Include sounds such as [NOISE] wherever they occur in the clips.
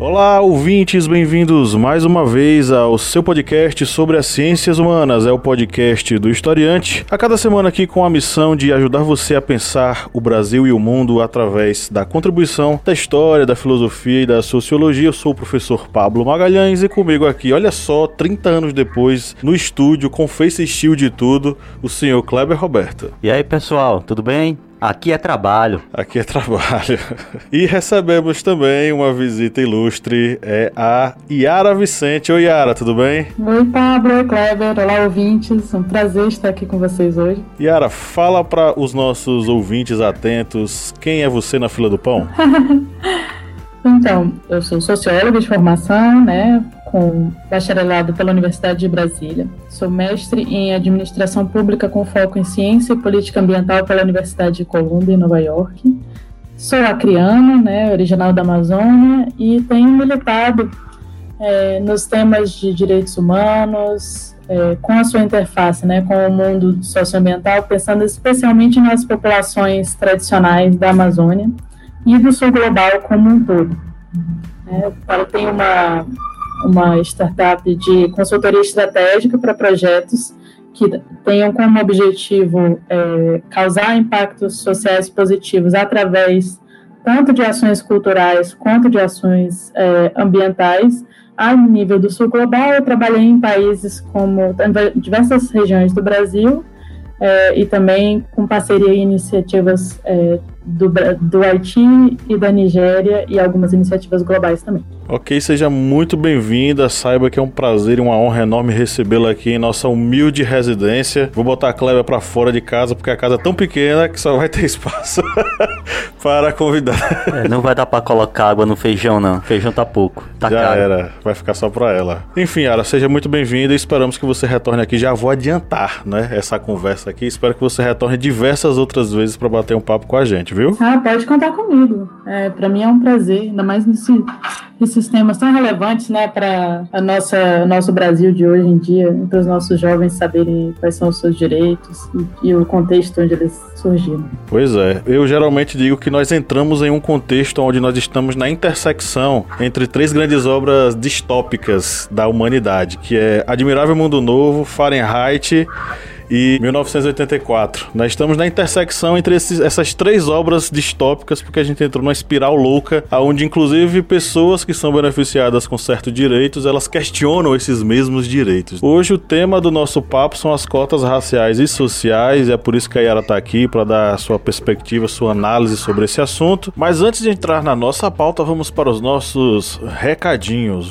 Olá, ouvintes, bem-vindos mais uma vez ao seu podcast sobre as ciências humanas. É o podcast do Historiante. A cada semana aqui com a missão de ajudar você a pensar o Brasil e o mundo através da contribuição da história, da filosofia e da sociologia. Eu sou o professor Pablo Magalhães e comigo aqui, olha só, 30 anos depois, no estúdio, com face shield e tudo, o senhor Kleber Roberto. E aí, pessoal, tudo bem? Aqui é trabalho. Aqui é trabalho. [LAUGHS] E recebemos também uma visita ilustre, é a Yara Vicente. Oi, Yara, tudo bem? Oi, Pablo, Oi, Kleber, olá, ouvintes. É um prazer estar aqui com vocês hoje. Yara, fala para os nossos ouvintes atentos quem é você na fila do pão. [LAUGHS] então, eu sou socióloga de formação, né? Com bacharelado pela Universidade de Brasília. Sou mestre em administração pública com foco em ciência e política ambiental pela Universidade de Columbia, em Nova York. Sou acriana, né, original da Amazônia, e tenho militado é, nos temas de direitos humanos, é, com a sua interface né, com o mundo socioambiental, pensando especialmente nas populações tradicionais da Amazônia e do sul global como um todo. É, eu tenho uma uma startup de consultoria estratégica para projetos que tenham como objetivo é, causar impactos sociais positivos através tanto de ações culturais quanto de ações é, ambientais a nível do sul global. Eu trabalhei em países como em diversas regiões do Brasil é, e também com parceria e iniciativas é, do, do Haiti e da Nigéria e algumas iniciativas globais também. Ok, seja muito bem-vinda. Saiba que é um prazer e uma honra enorme recebê-la aqui em nossa humilde residência. Vou botar a Cléber para fora de casa porque a casa é tão pequena que só vai ter [LAUGHS] espaço para convidar. É, não vai dar para colocar água no feijão, não. feijão tá pouco. Tá já caro. era, vai ficar só para ela. Enfim, Ara, seja muito bem-vinda e esperamos que você retorne aqui. Já vou adiantar, né, essa conversa aqui. Espero que você retorne diversas outras vezes para bater um papo com a gente, viu? Ah, pode contar comigo. É, para mim é um prazer, ainda mais nesse esses temas tão relevantes né, para a nossa nosso Brasil de hoje em dia, para os nossos jovens saberem quais são os seus direitos e, e, o contexto onde eles surgiram. Pois é, eu geralmente digo que nós entramos em um contexto onde nós estamos na intersecção entre três grandes obras distópicas da humanidade, que é Admirável Mundo Novo, Fahrenheit e 1984. Nós estamos na intersecção entre esses, essas três obras distópicas, porque a gente entrou numa espiral louca, onde inclusive pessoas que são beneficiadas com certos direitos, elas questionam esses mesmos direitos. Hoje o tema do nosso papo são as cotas raciais e sociais, e é por isso que a Yara está aqui para dar sua perspectiva, sua análise sobre esse assunto. Mas antes de entrar na nossa pauta, vamos para os nossos recadinhos.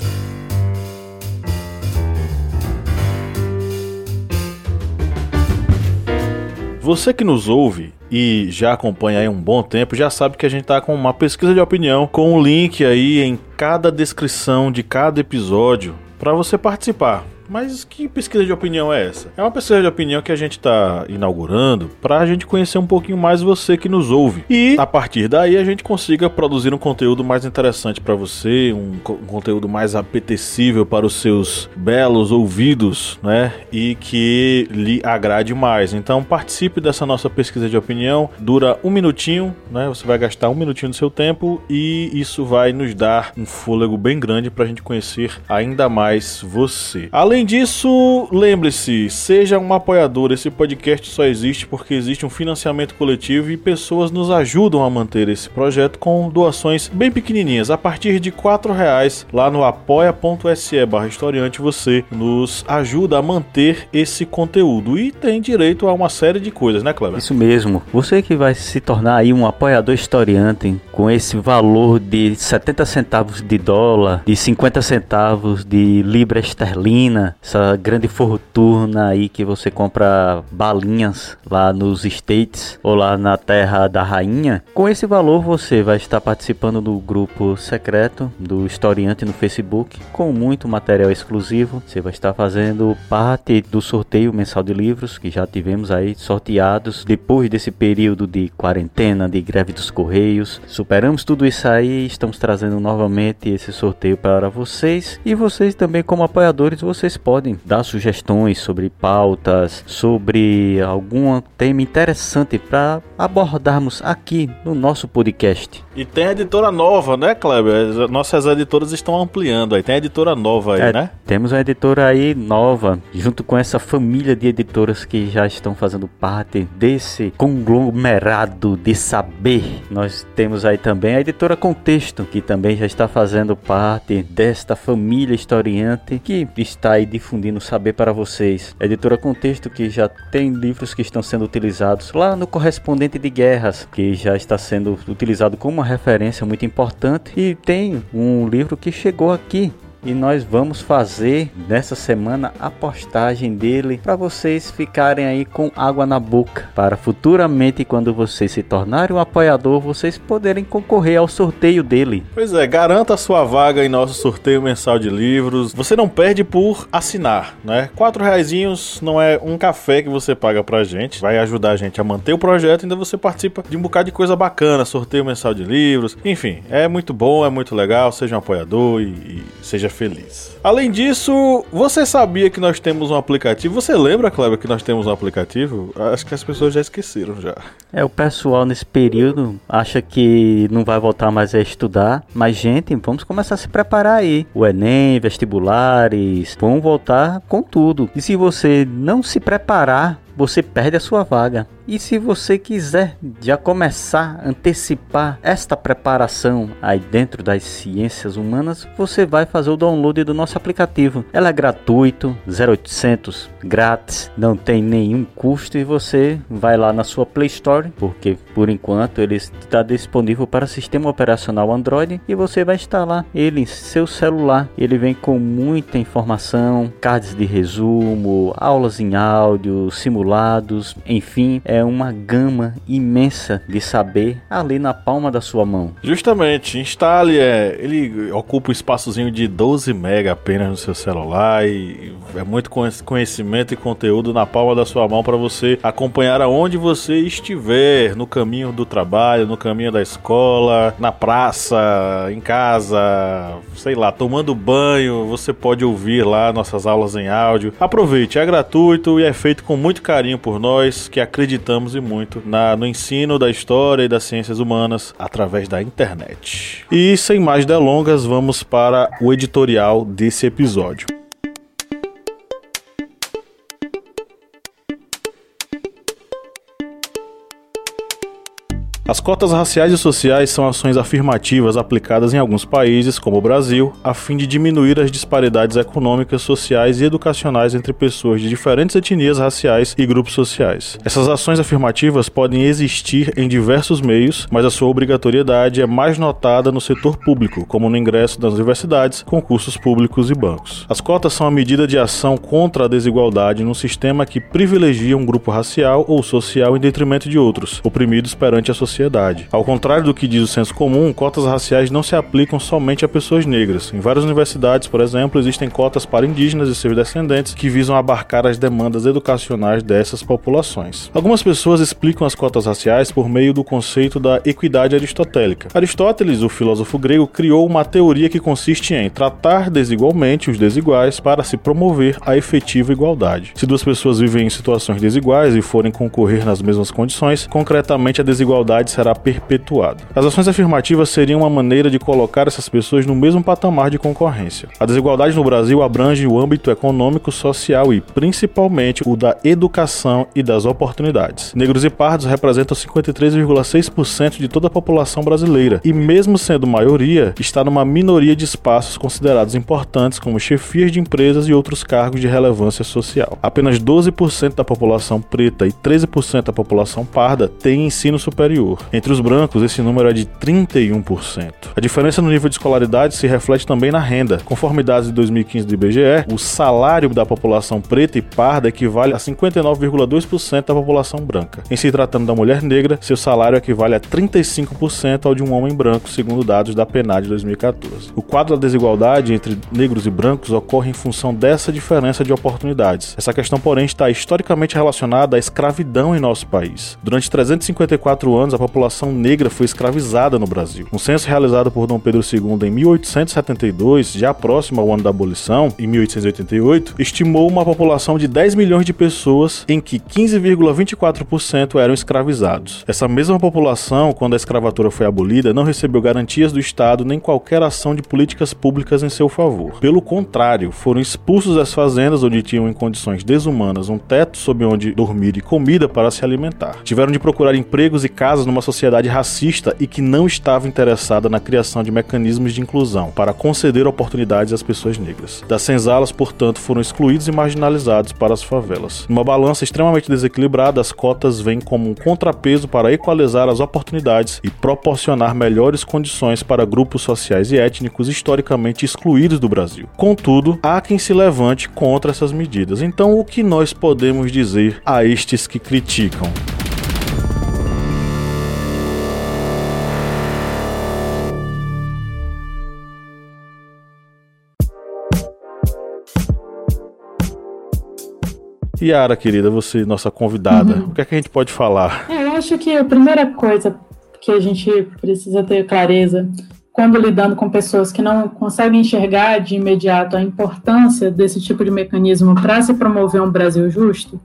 Você que nos ouve e já acompanha aí um bom tempo, já sabe que a gente tá com uma pesquisa de opinião com um link aí em cada descrição de cada episódio para você participar. Mas que pesquisa de opinião é essa? É uma pesquisa de opinião que a gente está inaugurando para a gente conhecer um pouquinho mais você que nos ouve. E a partir daí a gente consiga produzir um conteúdo mais interessante para você, um, co um, conteúdo mais apetecível para os seus belos ouvidos, né? E que lhe agrade mais. Então participe dessa nossa pesquisa de opinião. Dura um minutinho, né? Você vai gastar um minutinho do seu tempo e isso vai nos dar um fôlego bem grande para a gente conhecer ainda mais você. Além Além disso, lembre-se, seja um apoiador. Esse podcast só existe porque existe um financiamento coletivo e pessoas nos ajudam a manter esse projeto com doações bem pequenininhas. A partir de R$ reais lá no apoia.se barra historiante você nos ajuda a manter esse conteúdo e tem direito a uma série de coisas, né, Cleber? Isso mesmo. Você que vai se tornar aí um apoiador historiante com esse valor de 70 centavos de dólar, de 50 centavos de libra esterlina, essa grande fortuna aí que você compra balinhas lá nos States ou lá na terra da rainha, com esse valor você vai estar participando do grupo secreto do historiante no Facebook com muito material exclusivo. Você vai estar fazendo parte do sorteio mensal de livros que já tivemos aí sorteados depois desse período de quarentena, de greve dos correios. Superamos tudo isso aí, estamos trazendo novamente esse sorteio para vocês e vocês também como apoiadores, vocês podem dar sugestões sobre pautas, sobre algum tema interessante para abordarmos aqui no nosso podcast. E tem a editora nova, né, Kleber? Nossas editoras estão ampliando aí. Tem a editora nova aí, é, né? Temos uma editora aí nova, junto com essa família de editoras que já estão fazendo parte desse conglomerado de saber. Nós temos aí também a editora Contexto, que também já está fazendo parte desta família historiante que está aí difundindo saber para vocês. Editora Contexto que já tem livros que estão sendo utilizados lá no Correspondente de Guerras, que já está sendo utilizado como uma referência muito importante e tem um livro que chegou aqui e nós vamos fazer nessa semana a postagem dele para vocês ficarem aí com água na boca para futuramente quando vocês se tornarem um apoiador vocês poderem concorrer ao sorteio dele. Pois é, garanta a sua vaga em nosso sorteio mensal de livros. Você não perde por assinar, né? Quatro reaisinhos não é um café que você paga pra gente, vai ajudar a gente a manter o projeto, ainda você participa de um bocado de coisa bacana, sorteio mensal de livros, enfim, é muito bom, é muito legal, seja um apoiador e, e seja feliz. Além disso, você sabia que nós temos um aplicativo? Você lembra, Kleber, que nós temos um aplicativo? Acho que as pessoas já esqueceram já. É, o pessoal nesse período acha que não vai voltar mais a estudar, mas gente, vamos começar a se preparar aí. O ENEM, vestibulares, vão voltar com tudo. E se você não se preparar, você perde a sua vaga. E se você quiser já começar a antecipar esta preparação aí dentro das ciências humanas, você vai fazer o download do nosso aplicativo. Ela é gratuito, 0800, grátis, não tem nenhum custo e você vai lá na sua Play Store, porque por enquanto ele está disponível para sistema operacional Android e você vai instalar ele em seu celular. Ele vem com muita informação, cards de resumo, aulas em áudio, enfim, é é uma gama imensa de saber ali na palma da sua mão. Justamente, instale, é, ele ocupa um espaçozinho de 12 mega apenas no seu celular e é muito conhecimento e conteúdo na palma da sua mão para você acompanhar aonde você estiver, no caminho do trabalho, no caminho da escola, na praça, em casa, sei lá, tomando banho, você pode ouvir lá nossas aulas em áudio. Aproveite, é gratuito e é feito com muito carinho por nós que acreditamos e muito na, no ensino da história e das ciências humanas através da internet. E sem mais delongas, vamos para o editorial desse episódio. As cotas raciais e sociais são ações afirmativas aplicadas em alguns países, como o Brasil, a fim de diminuir as disparidades econômicas, sociais e educacionais entre pessoas de diferentes etnias raciais e grupos sociais. Essas ações afirmativas podem existir em diversos meios, mas a sua obrigatoriedade é mais notada no setor público, como no ingresso das universidades, concursos públicos e bancos. As cotas são a medida de ação contra a desigualdade num sistema que privilegia um grupo racial ou social em detrimento de outros, oprimidos perante a sociedade sociedade. Ao contrário do que diz o senso comum, cotas raciais não se aplicam somente a pessoas negras. Em várias universidades, por exemplo, existem cotas para indígenas e seus descendentes que visam abarcar as demandas educacionais dessas populações. Algumas pessoas explicam as cotas raciais por meio do conceito da equidade aristotélica. Aristóteles, o filósofo grego, criou uma teoria que consiste em tratar desigualmente os desiguais para se promover a efetiva igualdade. Se duas pessoas vivem em situações desiguais e forem concorrer nas mesmas condições, concretamente a desigualdade será perpetuado. As ações afirmativas seriam uma maneira de colocar essas pessoas no mesmo patamar de concorrência. A desigualdade no Brasil abrange o âmbito econômico, social e, principalmente, o da educação e das oportunidades. Negros e pardos representam 53,6% de toda a população brasileira e, mesmo sendo maioria, está numa minoria de espaços considerados importantes como chefias de empresas e outros cargos de relevância social. Apenas 12% da população preta e 13% da população parda têm ensino superior. Entre os brancos, esse número é de 31%. A diferença no nível de escolaridade se reflete também na renda. Conforme dados de 2015 do IBGE, o salário da população preta e parda equivale a 59,2% da população branca. Em se tratando da mulher negra, seu salário equivale a 35% ao de um homem branco, segundo dados da PNAD de 2014. O quadro da desigualdade entre negros e brancos ocorre em função dessa diferença de oportunidades. Essa questão, porém, está historicamente relacionada à escravidão em nosso país. Durante 354 anos, população negra foi escravizada no Brasil. Um censo realizado por Dom Pedro II em 1872, já próximo ao ano da abolição, em 1888, estimou uma população de 10 milhões de pessoas, em que 15,24% eram escravizados. Essa mesma população, quando a escravatura foi abolida, não recebeu garantias do Estado nem qualquer ação de políticas públicas em seu favor. Pelo contrário, foram expulsos das fazendas onde tinham em condições desumanas um teto sob onde dormir e comida para se alimentar. Tiveram de procurar empregos e casas numa sociedade racista e que não estava interessada na criação de mecanismos de inclusão para conceder oportunidades às pessoas negras. Das senzalas, portanto, foram excluídos e marginalizados para as favelas. Numa balança extremamente desequilibrada, as cotas vêm como um contrapeso para equalizar as oportunidades e proporcionar melhores condições para grupos sociais e étnicos historicamente excluídos do Brasil. Contudo, há quem se levante contra essas medidas. Então, o que nós podemos dizer a estes que criticam? Yara, querida, você, nossa convidada, uhum. o que é que a gente pode falar? É, eu acho que a primeira coisa que a gente precisa ter clareza quando lidando com pessoas que não conseguem enxergar de imediato a importância desse tipo de mecanismo para se promover um Brasil justo,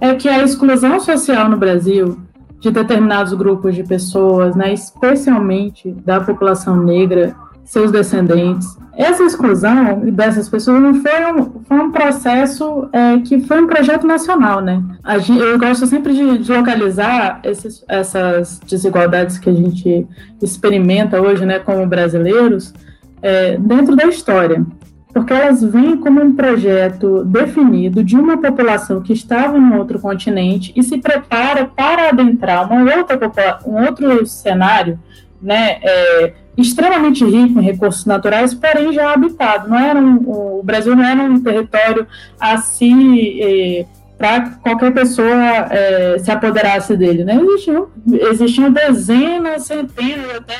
é que a exclusão social no Brasil de determinados grupos de pessoas, né, especialmente da população negra, seus descendentes. Essa exclusão dessas pessoas não foi um, foi um processo é, que foi um projeto nacional, né? Gente, eu gosto sempre de, de localizar esses, essas desigualdades que a gente experimenta hoje, né, como brasileiros, é, dentro da história porque elas vêm como um projeto definido de uma população que estava em outro continente e se prepara para adentrar uma outra, um outro cenário, né, é, extremamente rico em recursos naturais, porém já habitado. Não era um, o Brasil não era um território assim eh, para qualquer pessoa eh, se apoderasse dele. Né? Existiam, existiam dezenas, centenas, até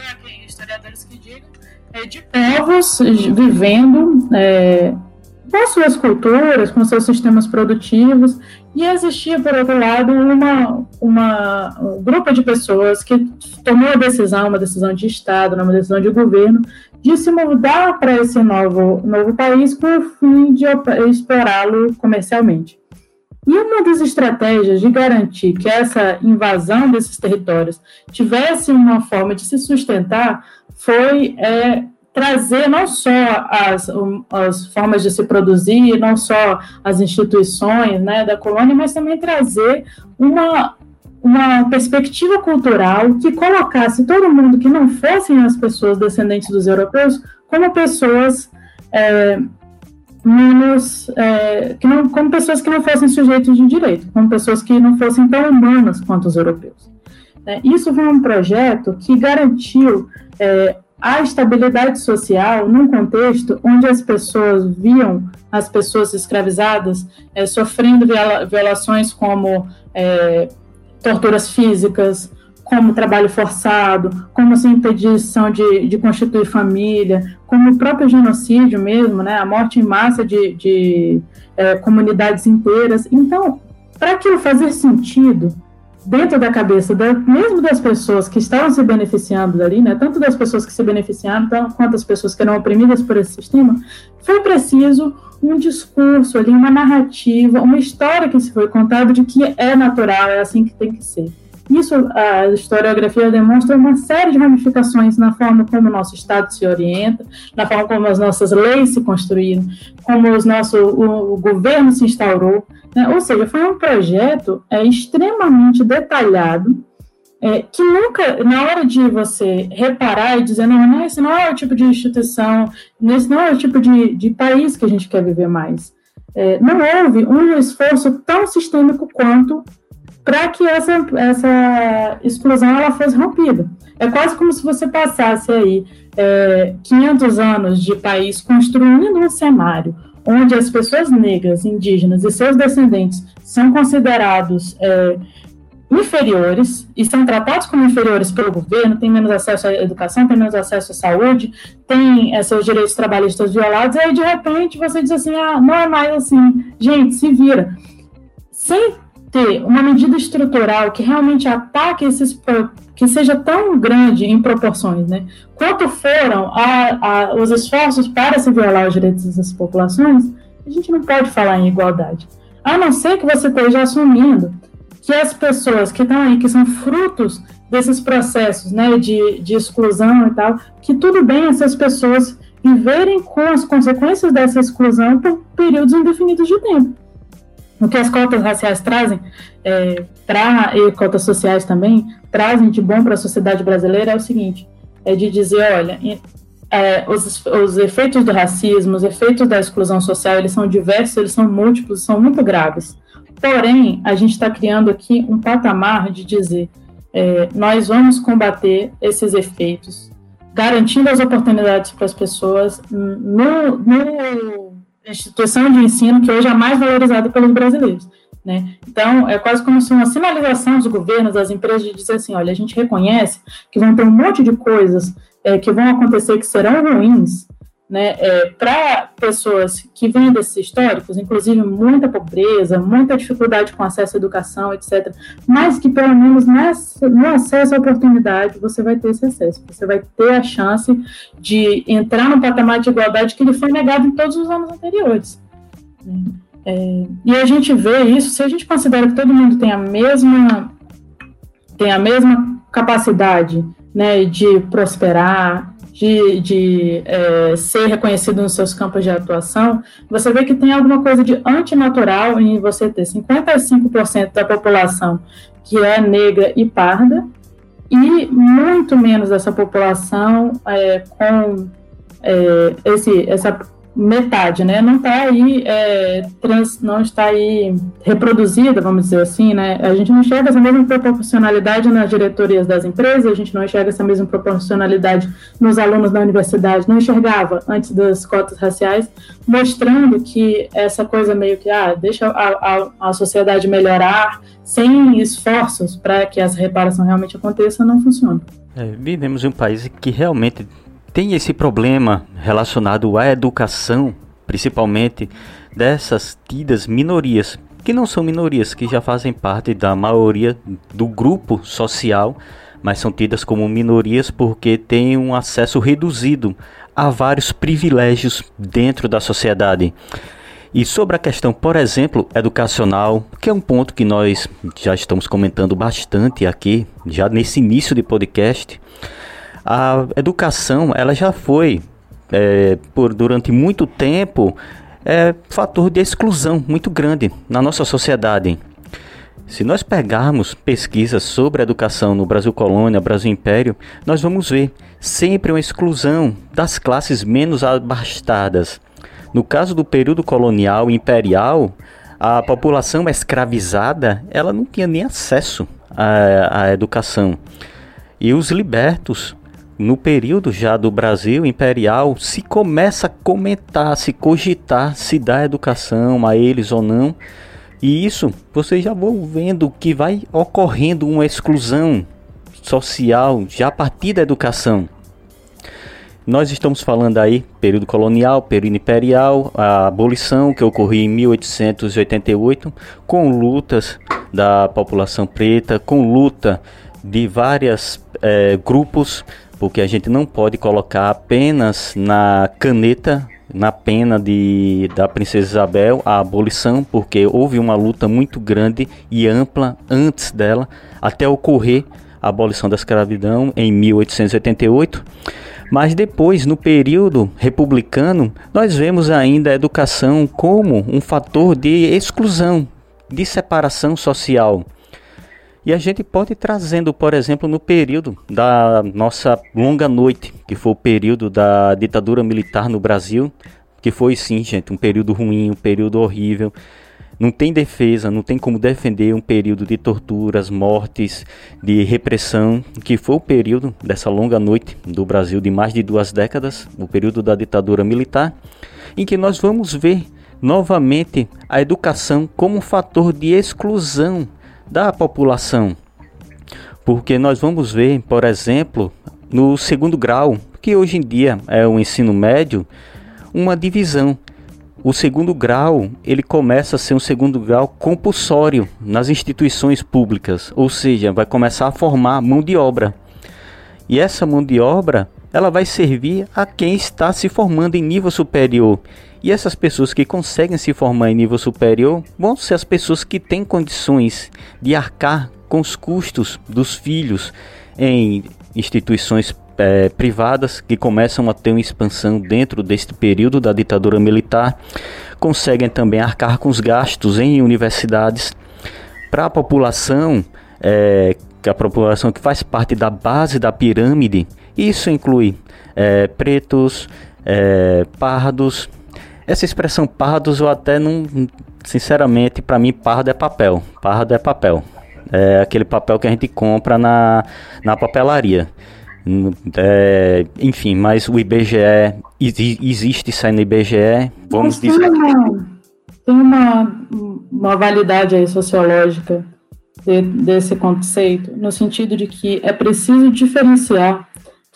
historiadores que digam, eh, de povos vivendo com suas culturas, com seus sistemas produtivos, e existia, por outro lado, uma, uma, um grupo de pessoas que tomou a decisão, uma decisão de Estado, uma decisão de governo, de se mudar para esse novo, novo país com o fim de explorá-lo comercialmente. E uma das estratégias de garantir que essa invasão desses territórios tivesse uma forma de se sustentar foi é, trazer não só as, as formas de se produzir, não só as instituições né, da colônia, mas também trazer uma, uma perspectiva cultural que colocasse todo mundo que não fossem as pessoas descendentes dos europeus como pessoas é, menos é, que não, como pessoas que não fossem sujeitos de direito, como pessoas que não fossem tão humanas quanto os europeus. É, isso foi um projeto que garantiu é, a estabilidade social num contexto onde as pessoas viam as pessoas escravizadas é, sofrendo viola, violações como é, torturas físicas, como trabalho forçado, como assim, impedição de, de constituir família, como o próprio genocídio mesmo, né, a morte em massa de, de é, comunidades inteiras. Então, para aquilo fazer sentido, dentro da cabeça da, mesmo das pessoas que estavam se beneficiando dali, né, tanto das pessoas que se beneficiaram quanto das pessoas que eram oprimidas por esse sistema, foi preciso um discurso ali, uma narrativa, uma história que se foi contada de que é natural, é assim que tem que ser. Isso, a historiografia demonstra uma série de ramificações na forma como o nosso Estado se orienta, na forma como as nossas leis se construíram, como os nosso, o, o governo se instaurou. Né? Ou seja, foi um projeto é, extremamente detalhado, é, que nunca, na hora de você reparar e dizer, não, não, esse não é o tipo de instituição, esse não é o tipo de, de país que a gente quer viver mais. É, não houve um esforço tão sistêmico quanto para que essa, essa exclusão ela fosse rompida. É quase como se você passasse aí é, 500 anos de país construindo um cenário onde as pessoas negras, indígenas e seus descendentes são considerados é, inferiores e são tratados como inferiores pelo governo, têm menos acesso à educação, têm menos acesso à saúde, têm é, seus direitos trabalhistas violados, e aí de repente você diz assim, ah, não é mais assim, gente, se vira. Sem ter uma medida estrutural que realmente ataque esses que seja tão grande em proporções, né? Quanto foram a, a, os esforços para se violar os direitos dessas populações, a gente não pode falar em igualdade. A não ser que você esteja assumindo que as pessoas que estão aí, que são frutos desses processos né, de, de exclusão e tal, que tudo bem essas pessoas viverem com as consequências dessa exclusão por períodos indefinidos de tempo. O que as cotas raciais trazem, é, pra, e cotas sociais também, trazem de bom para a sociedade brasileira é o seguinte: é de dizer, olha, é, os, os efeitos do racismo, os efeitos da exclusão social, eles são diversos, eles são múltiplos, são muito graves. Porém, a gente está criando aqui um patamar de dizer, é, nós vamos combater esses efeitos, garantindo as oportunidades para as pessoas no, no instituição de ensino que hoje é a mais valorizada pelos brasileiros. Né? Então, é quase como se uma sinalização dos governos, das empresas, de dizer assim: olha, a gente reconhece que vão ter um monte de coisas é, que vão acontecer que serão ruins, né, é, para pessoas que vêm desses históricos, inclusive muita pobreza, muita dificuldade com acesso à educação, etc., mas que pelo menos nessa, no acesso à oportunidade você vai ter esse acesso, você vai ter a chance de entrar no patamar de igualdade que lhe foi negado em todos os anos anteriores. É, e a gente vê isso, se a gente considera que todo mundo tem a mesma, tem a mesma capacidade né, de prosperar, de, de é, ser reconhecido nos seus campos de atuação, você vê que tem alguma coisa de antinatural em você ter 55% da população que é negra e parda, e muito menos dessa população é, com é, esse, essa metade, né? Não está aí, é, trans, não está aí reproduzida, vamos dizer assim, né? A gente não enxerga essa mesma proporcionalidade nas diretorias das empresas, a gente não enxerga essa mesma proporcionalidade nos alunos da universidade, não enxergava antes das cotas raciais, mostrando que essa coisa meio que, ah, deixa a, a, a sociedade melhorar sem esforços para que essa reparação realmente aconteça, não funciona. É, vivemos em um país que realmente tem esse problema relacionado à educação, principalmente dessas tidas minorias, que não são minorias, que já fazem parte da maioria do grupo social, mas são tidas como minorias porque têm um acesso reduzido a vários privilégios dentro da sociedade. E sobre a questão, por exemplo, educacional, que é um ponto que nós já estamos comentando bastante aqui, já nesse início de podcast, a educação ela já foi é, por durante muito tempo é fator de exclusão muito grande na nossa sociedade. Se nós pegarmos pesquisas sobre a educação no Brasil Colônia, Brasil Império, nós vamos ver sempre uma exclusão das classes menos abastadas. No caso do período colonial e imperial, a população escravizada ela não tinha nem acesso à, à educação. E os libertos no período já do Brasil imperial, se começa a comentar, se cogitar se dá educação a eles ou não. E isso vocês já vão vendo que vai ocorrendo uma exclusão social já a partir da educação. Nós estamos falando aí período colonial, período imperial, a abolição que ocorreu em 1888, com lutas da população preta, com luta de vários é, grupos porque a gente não pode colocar apenas na caneta, na pena de, da Princesa Isabel, a abolição, porque houve uma luta muito grande e ampla antes dela, até ocorrer a abolição da escravidão em 1888. Mas depois, no período republicano, nós vemos ainda a educação como um fator de exclusão, de separação social. E a gente pode ir trazendo, por exemplo, no período da nossa longa noite, que foi o período da ditadura militar no Brasil, que foi sim, gente, um período ruim, um período horrível. não tem defesa, não tem como defender um período de torturas, mortes, de repressão, que foi o período dessa longa noite do Brasil de mais de duas décadas, o período da ditadura militar, em que nós vamos ver novamente a educação como um fator de exclusão da população. Porque nós vamos ver, por exemplo, no segundo grau, que hoje em dia é o ensino médio, uma divisão. O segundo grau, ele começa a ser um segundo grau compulsório nas instituições públicas, ou seja, vai começar a formar mão de obra. E essa mão de obra, ela vai servir a quem está se formando em nível superior. E essas pessoas que conseguem se formar em nível superior vão ser as pessoas que têm condições de arcar com os custos dos filhos em instituições é, privadas que começam a ter uma expansão dentro deste período da ditadura militar, conseguem também arcar com os gastos em universidades para a população, é, a população que faz parte da base da pirâmide. Isso inclui é, pretos, é, pardos. Essa expressão pardos eu até não, sinceramente, para mim pardo é papel. Pardo é papel. É aquele papel que a gente compra na, na papelaria. É, enfim, mas o IBGE existe sai no IBGE, vamos mas dizer. Tem uma, tem uma, uma validade aí sociológica de, desse conceito, no sentido de que é preciso diferenciar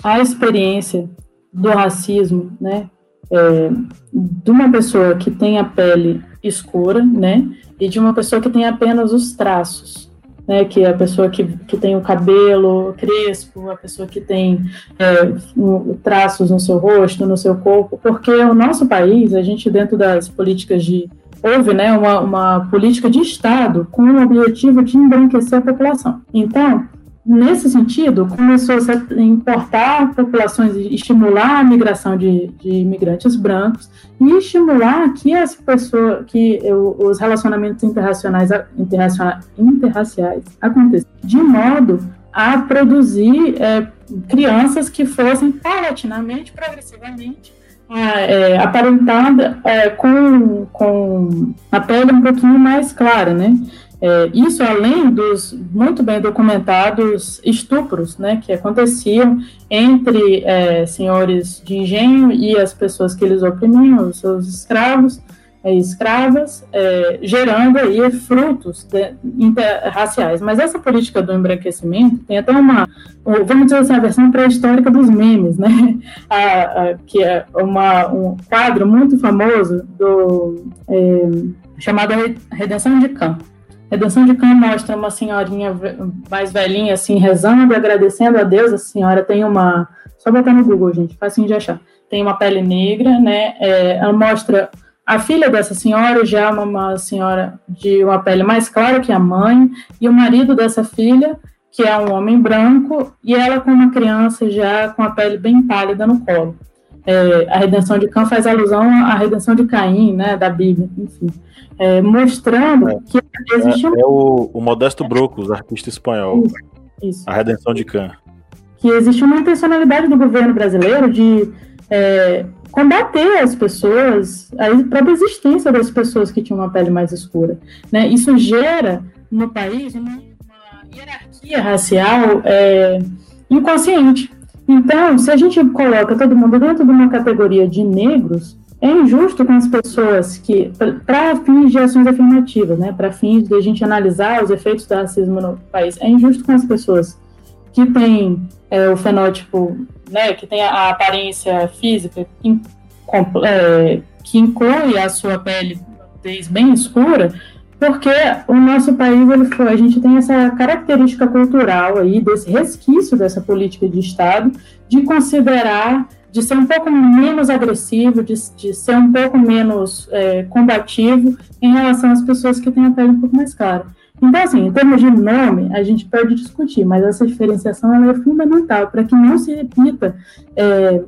a experiência do racismo, né, é, de uma pessoa que tem a pele escura, né, e de uma pessoa que tem apenas os traços né, que é a pessoa que, que tem o cabelo crespo, a pessoa que tem é, traços no seu rosto, no seu corpo, porque o nosso país, a gente dentro das políticas de houve né, uma, uma política de Estado com o objetivo de embranquecer a população. Então, nesse sentido, começou a importar populações, estimular a migração de, de imigrantes brancos e estimular que as pessoas, que os relacionamentos interraciais, interraciais acontecem de modo a produzir é, crianças que fossem paulatinamente, progressivamente é, aparentada é, com, com a pele um pouquinho mais clara, né? É, isso além dos muito bem documentados estupros né, que aconteciam entre é, senhores de engenho e as pessoas que eles oprimiam, os seus escravos e é, escravas, é, gerando aí frutos de, interraciais. Mas essa política do embranquecimento tem até uma, vamos dizer assim, a versão pré-histórica dos memes, né? [LAUGHS] A, a, que é uma, um quadro muito famoso do é, chamado Redenção de Campo Redenção de Cã mostra uma senhorinha mais velhinha, assim, rezando, agradecendo a Deus. A senhora tem uma. Só botar no Google, gente, facinho de achar. Tem uma pele negra, né? É, ela mostra a filha dessa senhora, já uma, uma senhora de uma pele mais clara que a mãe, e o marido dessa filha, que é um homem branco, e ela com uma criança já com a pele bem pálida no colo. É, a redenção de Cã faz alusão à redenção de Caim, né, da Bíblia, enfim é, mostrando é, que existe um... É, o, o Modesto Brocos, artista espanhol. Isso, isso. A Redenção de Can. Que existe uma intencionalidade do governo brasileiro de é, combater as pessoas, a própria existência das pessoas que tinham uma pele mais escura. Né? Isso gera no país uma, uma hierarquia racial é, inconsciente. Então, se a gente coloca todo mundo dentro de uma categoria de negros, é injusto com as pessoas que, para fins de ações afirmativas, né, para fins de a gente analisar os efeitos do racismo no país, é injusto com as pessoas que têm é, o fenótipo, né, que tem a aparência física in, é, que inclui a sua pele bem escura, porque o nosso país ele foi, a gente tem essa característica cultural aí desse resquício dessa política de Estado de considerar de ser um pouco menos agressivo, de, de ser um pouco menos é, combativo em relação às pessoas que têm a pele um pouco mais clara. Então, assim, em termos de nome, a gente pode discutir, mas essa diferenciação é fundamental para que não se repita é,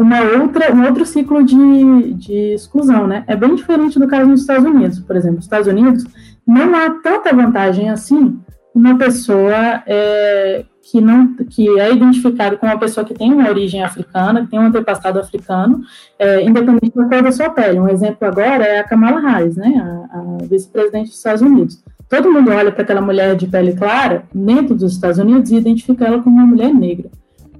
uma outra, um outro ciclo de, de exclusão, né? É bem diferente do caso nos Estados Unidos, por exemplo. Nos Estados Unidos, não há tanta vantagem assim uma pessoa é, que não que é identificado como uma pessoa que tem uma origem africana, que tem um antepassado africano, é, independente da cor da sua pele. Um exemplo agora é a Kamala Harris, né, a, a vice-presidente dos Estados Unidos. Todo mundo olha para aquela mulher de pele clara dentro dos Estados Unidos e identifica ela como uma mulher negra.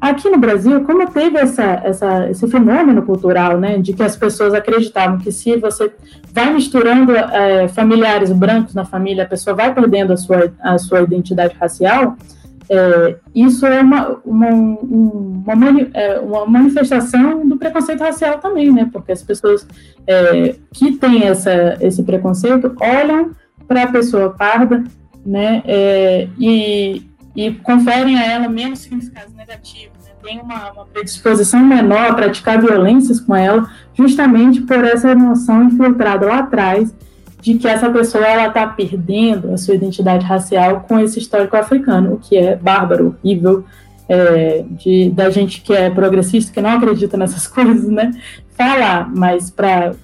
Aqui no Brasil, como teve essa, essa, esse fenômeno cultural, né, de que as pessoas acreditavam que se você vai misturando é, familiares brancos na família, a pessoa vai perdendo a sua, a sua identidade racial, é, isso é uma, uma, uma, é, uma, manifestação do preconceito racial também, né, porque as pessoas é, que têm essa, esse preconceito olham para a pessoa parda, né, é, e, e conferem a ela menos significados negativos, né? tem uma, uma, predisposição menor a praticar violências com ela, justamente por essa noção infiltrada lá atrás de que essa pessoa ela está perdendo a sua identidade racial com esse histórico africano, o que é bárbaro, horrível, é, de, da gente que é progressista, que não acredita nessas [LAUGHS] coisas, né, falar, mas para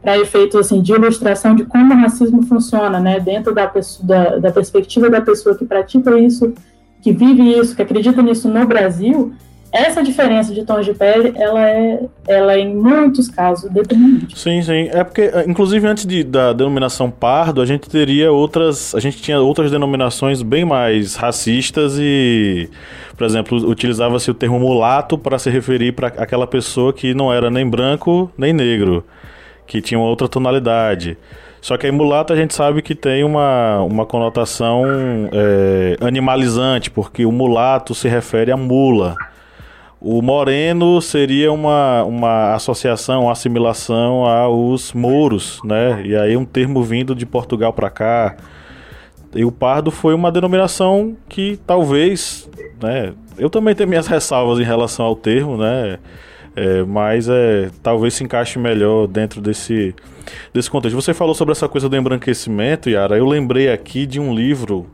para efeitos assim, de ilustração de como o racismo funciona, né, dentro da, da, da, perspectiva da pessoa que pratica isso, que vive isso, que acredita nisso no Brasil, essa diferença de tons de pele, ela é, ela é em muitos casos determinante. Sim, sim. É porque, é, inclusive, antes de, da denominação pardo, a gente teria outras, a gente tinha outras denominações bem mais racistas e, por exemplo, utilizava-se o termo mulato para se referir para aquela pessoa que não era nem branco nem negro que tinha uma outra tonalidade. Só que a mulato a gente sabe que tem uma, uma conotação é, animalizante, porque o mulato se refere a mula. O moreno seria uma, uma associação, uma assimilação aos mouros, né? E aí um termo vindo de Portugal para cá. E o pardo foi uma denominação que talvez, né? Eu também tenho minhas ressalvas em relação ao termo, né? É, mas é, talvez se encaixe melhor dentro desse, desse contexto. Você falou sobre essa coisa do embranquecimento, Yara. Eu lembrei aqui de um livro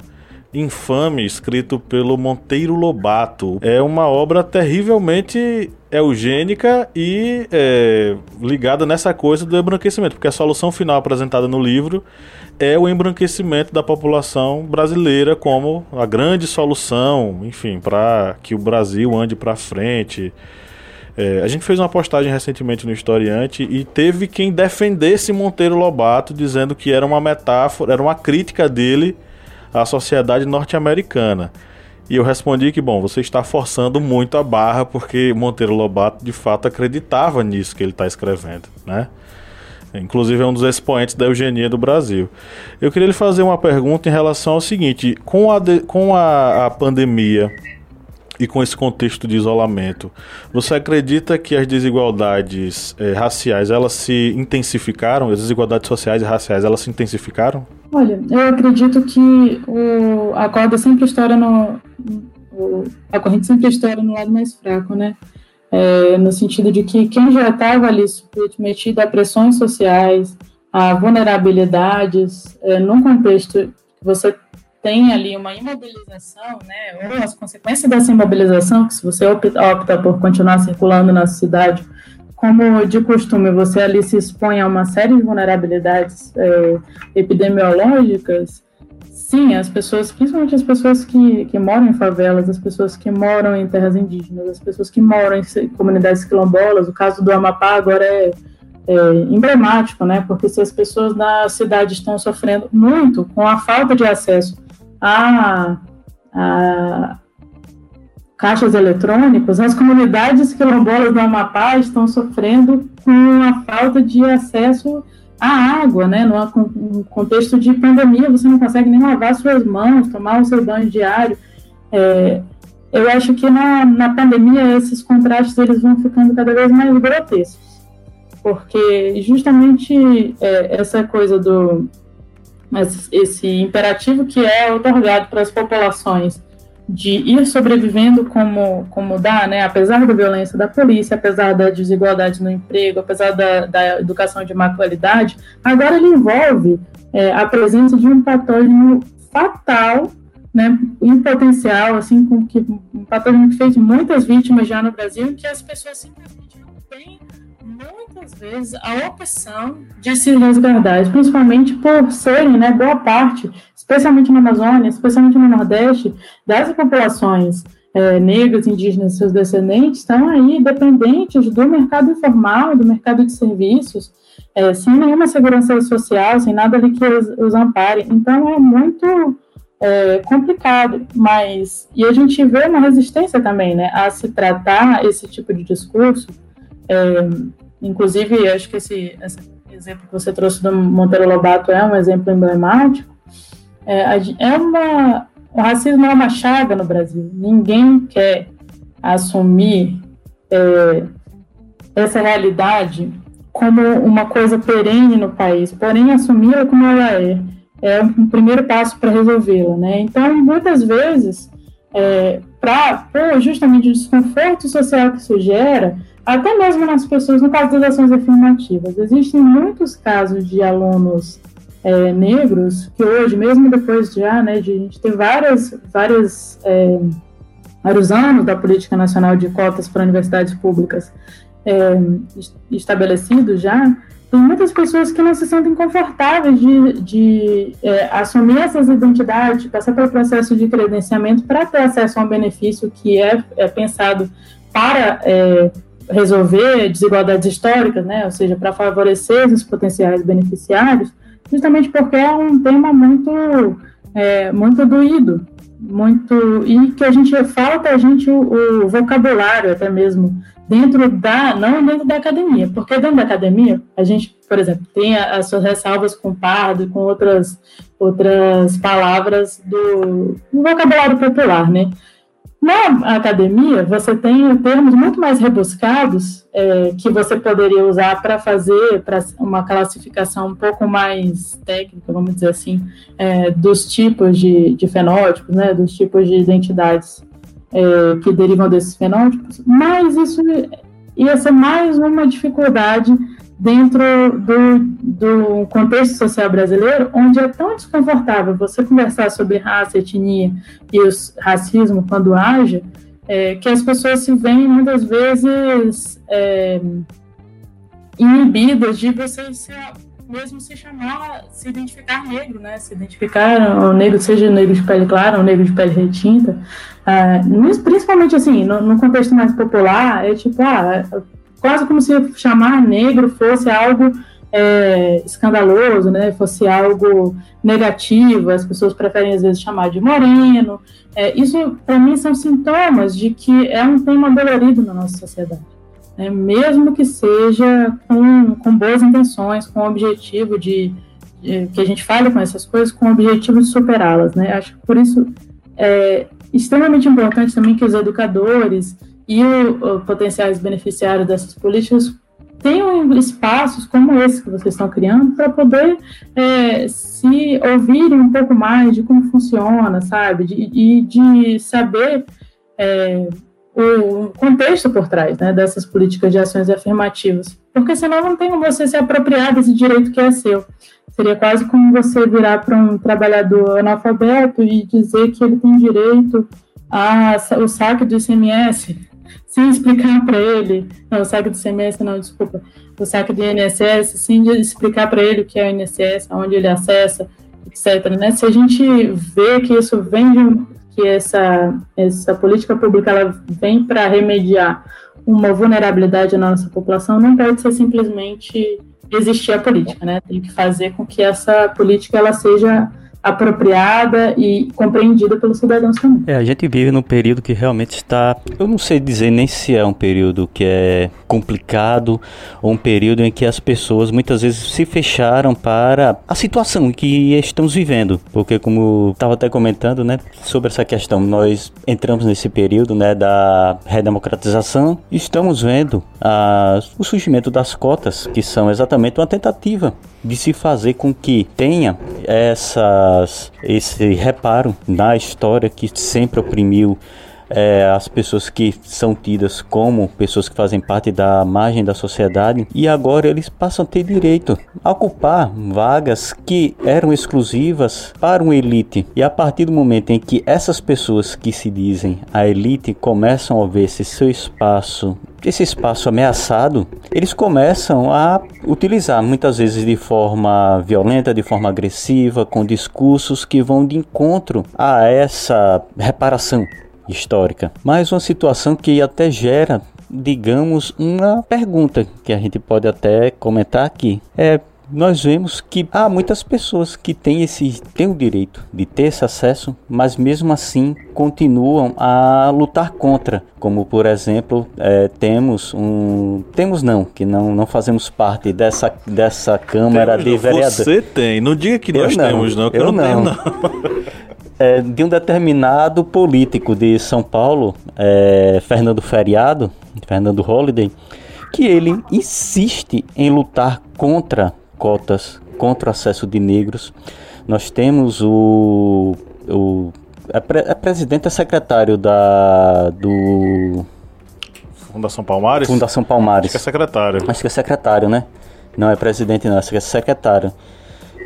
infame escrito pelo Monteiro Lobato. É uma obra terrivelmente eugênica e é, ligada nessa coisa do embranquecimento, porque a solução final apresentada no livro é o embranquecimento da população brasileira como a grande solução, enfim, para que o Brasil ande para frente. É, a gente fez uma postagem recentemente no Historiante e teve quem defendesse Monteiro Lobato, dizendo que era uma metáfora, era uma crítica dele à sociedade norte-americana. E eu respondi que, bom, você está forçando muito a barra, porque Monteiro Lobato de fato acreditava nisso que ele está escrevendo, né? Inclusive é um dos expoentes da eugenia do Brasil. Eu queria lhe fazer uma pergunta em relação ao seguinte: com a, de, com a, a pandemia e com esse contexto de isolamento, você acredita que as desigualdades eh, raciais elas se intensificaram? As desigualdades sociais e raciais elas se intensificaram? Olha, eu acredito que o, a corda sempre estoura no o, a corrente sempre estoura no lado mais fraco, né? É, no sentido de que quem já estava ali submetido a pressões sociais, a vulnerabilidades, é, num contexto que você tem ali uma imobilização, né, ou as consequências dessa imobilização, que se você opta, por continuar circulando na cidade, como de costume, você ali se expõe a uma série de vulnerabilidades é, epidemiológicas, sim, as pessoas, principalmente as pessoas que, que moram em favelas, as pessoas que moram em terras indígenas, as pessoas que moram em comunidades quilombolas, o caso do Amapá agora é, é emblemático, né, porque se as pessoas na cidade estão sofrendo muito com a falta de acesso a, a caixas eletrônicos, as comunidades quilombolas do Amapá estão sofrendo com a falta de acesso à água, né? No contexto de pandemia, você não consegue nem lavar suas mãos, tomar o seu banho diário. É, eu acho que na, na pandemia esses contrastes eles vão ficando cada vez mais grotescos, porque justamente é, essa coisa do mas esse imperativo que é otorgado para as populações de ir sobrevivendo como, como dá, né, apesar da violência da polícia, apesar da desigualdade no emprego, apesar da, da educação de má qualidade, agora ele envolve é, a presença de um patógeno fatal, né, em potencial, assim, com que um patógeno que fez muitas vítimas já no Brasil, que as pessoas simplesmente não têm muitas vezes a opção de se resguardar, principalmente por serem, né, boa parte, especialmente na Amazônia, especialmente no Nordeste, dessas populações é, negras, indígenas e seus descendentes estão aí dependentes do mercado informal, do mercado de serviços, é, sem nenhuma segurança social, sem nada ali que os, os ampare. Então é muito é, complicado, mas e a gente vê uma resistência também, né, a se tratar esse tipo de discurso. É, inclusive, acho que esse, esse, exemplo que você trouxe do Monteiro Lobato é um exemplo emblemático. É, é uma o racismo é uma chaga no Brasil. Ninguém quer assumir é, essa realidade como uma coisa perene no país, porém assumi-la como ela é é um primeiro passo para resolvê-la, né? Então, muitas vezes, é, para justamente o desconforto social que isso gera, até mesmo nas pessoas, no caso das ações afirmativas, existem muitos casos de alunos é, negros que hoje, mesmo depois já, né, de a gente ter várias, várias, é, vários anos da política nacional de cotas para universidades públicas é, estabelecidos já, tem muitas pessoas que não se sentem confortáveis de, de é, assumir essas identidades, passar pelo processo de credenciamento para ter acesso a um benefício que é, é pensado para é, resolver desigualdades históricas, né, ou seja, para favorecer os potenciais beneficiários, justamente porque é um tema muito, é, muito doído, muito e que a gente falta a gente o, o vocabulário até mesmo dentro da, não dentro da academia, porque dentro da academia a gente, por exemplo, tem as suas ressalvas com pardo com outras, outras palavras do, do vocabulário popular, né? Na academia, você tem termos muito mais rebuscados é, que você poderia usar para fazer para uma classificação um pouco mais técnica, vamos dizer assim, é, dos tipos de, de fenótipos, né, dos tipos de identidades é, que derivam desses fenótipos, mas isso ia ser mais uma dificuldade dentro do, do contexto social brasileiro, onde é tão desconfortável você conversar sobre raça, etnia e o racismo quando haja, é, que as pessoas se veem muitas vezes é, inibidas de você ser mesmo se chamar, se identificar negro, né? Se identificar negro, seja negro de pele clara ou negro de pele retinta. Ah, principalmente assim, no, no, contexto mais popular, é tipo, ah, quase como se chamar negro fosse algo é, escandaloso, né? Fosse algo negativo, as pessoas preferem às vezes chamar de moreno. É, isso, para mim, são sintomas de que é um tema dolorido na nossa sociedade né, mesmo que seja com, com boas intenções, com o objetivo de, de, que a gente fale com essas coisas, com o objetivo de superá-las. Né? Acho que por isso é extremamente importante também que os educadores e os potenciais beneficiários dessas políticas tenham espaços como esse que vocês estão criando para poder é, se ouvirem um pouco mais de como funciona, sabe? E de, de, saber é, o contexto por trás né, dessas políticas de ações afirmativas. Porque senão não tem como você se apropriar desse direito que é seu. Seria quase como você virar para um trabalhador analfabeto e dizer que ele tem direito ao saque do ICMS, sem explicar para ele, não, o saque do ICMS não, desculpa, o saque do INSS, sem explicar para ele o que é o INSS, onde ele acessa, etc. Né? Se a gente vê que isso vem de um, que essa, essa política pública ela vem para remediar uma vulnerabilidade na nossa população, não pode ser simplesmente existir a política, né? Tem que fazer com que essa política ela seja apropriada e compreendida pelos cidadãos também. É, a gente vive num período que realmente está, eu não sei dizer nem se é um período que é complicado ou um período em que as pessoas muitas vezes se fecharam para a situação que estamos vivendo, porque como estava até comentando, né, sobre essa questão, nós entramos nesse período, né, da redemocratização estamos vendo a, o surgimento das cotas, que são exatamente uma tentativa de se fazer com que tenha essas, esse reparo na história que sempre oprimiu é, as pessoas que são tidas como pessoas que fazem parte da margem da sociedade. E agora eles passam a ter direito a ocupar vagas que eram exclusivas para uma elite. E a partir do momento em que essas pessoas que se dizem a elite começam a ver esse seu espaço esse espaço ameaçado, eles começam a utilizar muitas vezes de forma violenta, de forma agressiva, com discursos que vão de encontro a essa reparação histórica. Mas uma situação que até gera digamos, uma pergunta que a gente pode até comentar aqui. É nós vemos que há muitas pessoas que têm esse têm o direito de ter esse acesso, mas mesmo assim continuam a lutar contra, como por exemplo é, temos um temos não que não não fazemos parte dessa dessa câmara temos, de vereadores. Você tem, não diga que nós não, temos não, que eu, eu não, tenho não. [LAUGHS] É, de um determinado político de São Paulo, é, Fernando Feriado, Fernando Holliday, que ele insiste em lutar contra cotas, contra o acesso de negros. Nós temos o, o é, pre, é presidente é secretário da do Fundação Palmares. Fundação Palmares. Acho que é secretário. Acho que é secretário, né? Não é presidente, não, acho que é secretário.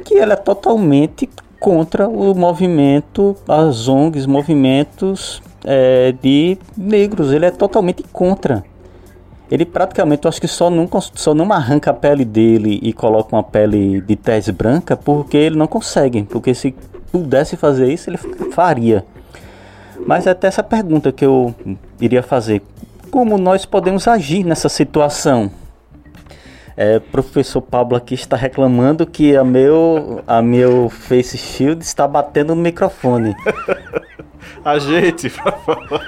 Que ele é totalmente contra o movimento, as ONGs, movimentos é, de negros. Ele é totalmente contra. Ele praticamente, eu acho que só não, só não arranca a pele dele e coloca uma pele de tez branca porque ele não consegue. Porque se pudesse fazer isso, ele faria. Mas é até essa pergunta que eu iria fazer. Como nós podemos agir nessa situação? É, professor Pablo aqui está reclamando que a meu, a meu face shield está batendo no microfone. [LAUGHS] [LAUGHS] Ajeite, por favor.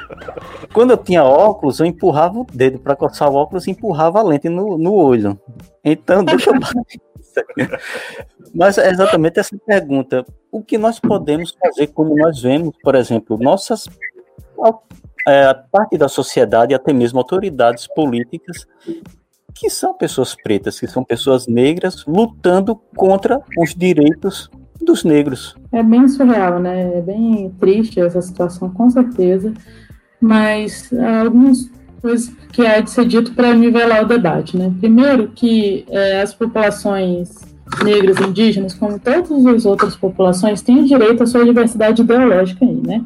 Quando eu tinha óculos, eu empurrava o dedo para coçar o óculos e empurrava a lente no, no olho. Então, deixa eu [LAUGHS] Mas é exatamente essa pergunta. O que nós podemos fazer como nós vemos, por exemplo, nossas é, parte da sociedade, até mesmo autoridades políticas, que são pessoas pretas, que são pessoas negras, lutando contra os direitos dos negros. É bem surreal, né? É bem triste essa situação, com certeza. Mas algumas coisas que há de ser dito para nivelar o debate, né? Primeiro, que é, as populações negras indígenas, como todas as outras populações, têm direito à sua diversidade ideológica aí, né?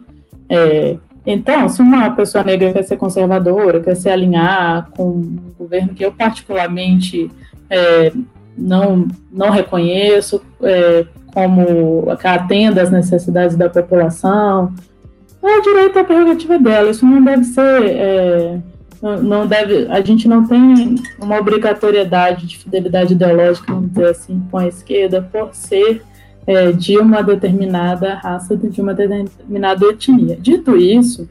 É, então, se uma pessoa negra quer ser conservadora, quer se alinhar com um governo que eu particularmente é, não, não reconheço, é, como atenda às necessidades da população. É o direito à prerrogativa dela. Isso não deve ser. É, não deve, a gente não tem uma obrigatoriedade de fidelidade ideológica, vamos dizer assim, com a esquerda, por ser é, de uma determinada raça, de uma determinada etnia. Dito isso,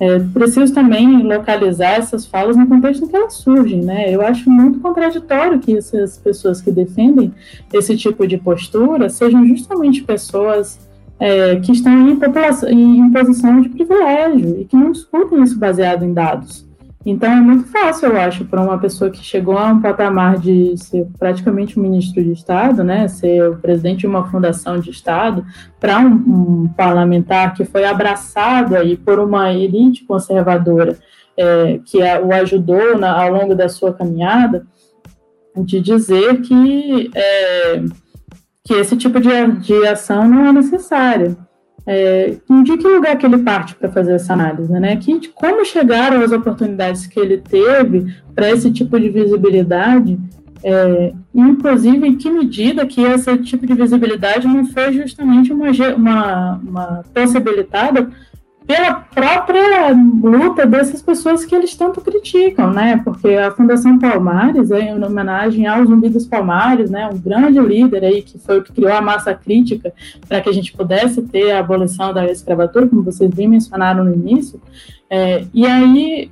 é preciso também localizar essas falas no contexto em que elas surgem, né? Eu acho muito contraditório que essas pessoas que defendem esse tipo de postura sejam justamente pessoas é, que estão em, em posição de privilégio e que não discutem isso baseado em dados. Então é muito fácil, eu acho, para uma pessoa que chegou a um patamar de ser praticamente um ministro de Estado, né, ser o presidente de uma fundação de Estado, para um, um, parlamentar que foi abraçado aí por uma elite conservadora é, que a, o ajudou na, ao longo da sua caminhada, de dizer que, é, que esse tipo de, de ação não é necessária é, de que lugar que ele parte para fazer essa análise, né? Que, como chegaram as oportunidades que ele teve para esse tipo de visibilidade, é, inclusive em que medida que esse tipo de visibilidade não foi justamente uma, uma, uma possibilitada pela própria luta dessas pessoas que eles tanto criticam, né? Porque a Fundação Palmares, é em homenagem ao Zumbi dos Palmares, né? Um grande líder aí que foi o que criou a massa crítica para que a gente pudesse ter a abolição da escravatura, como vocês bem mencionaram no início. É, e aí,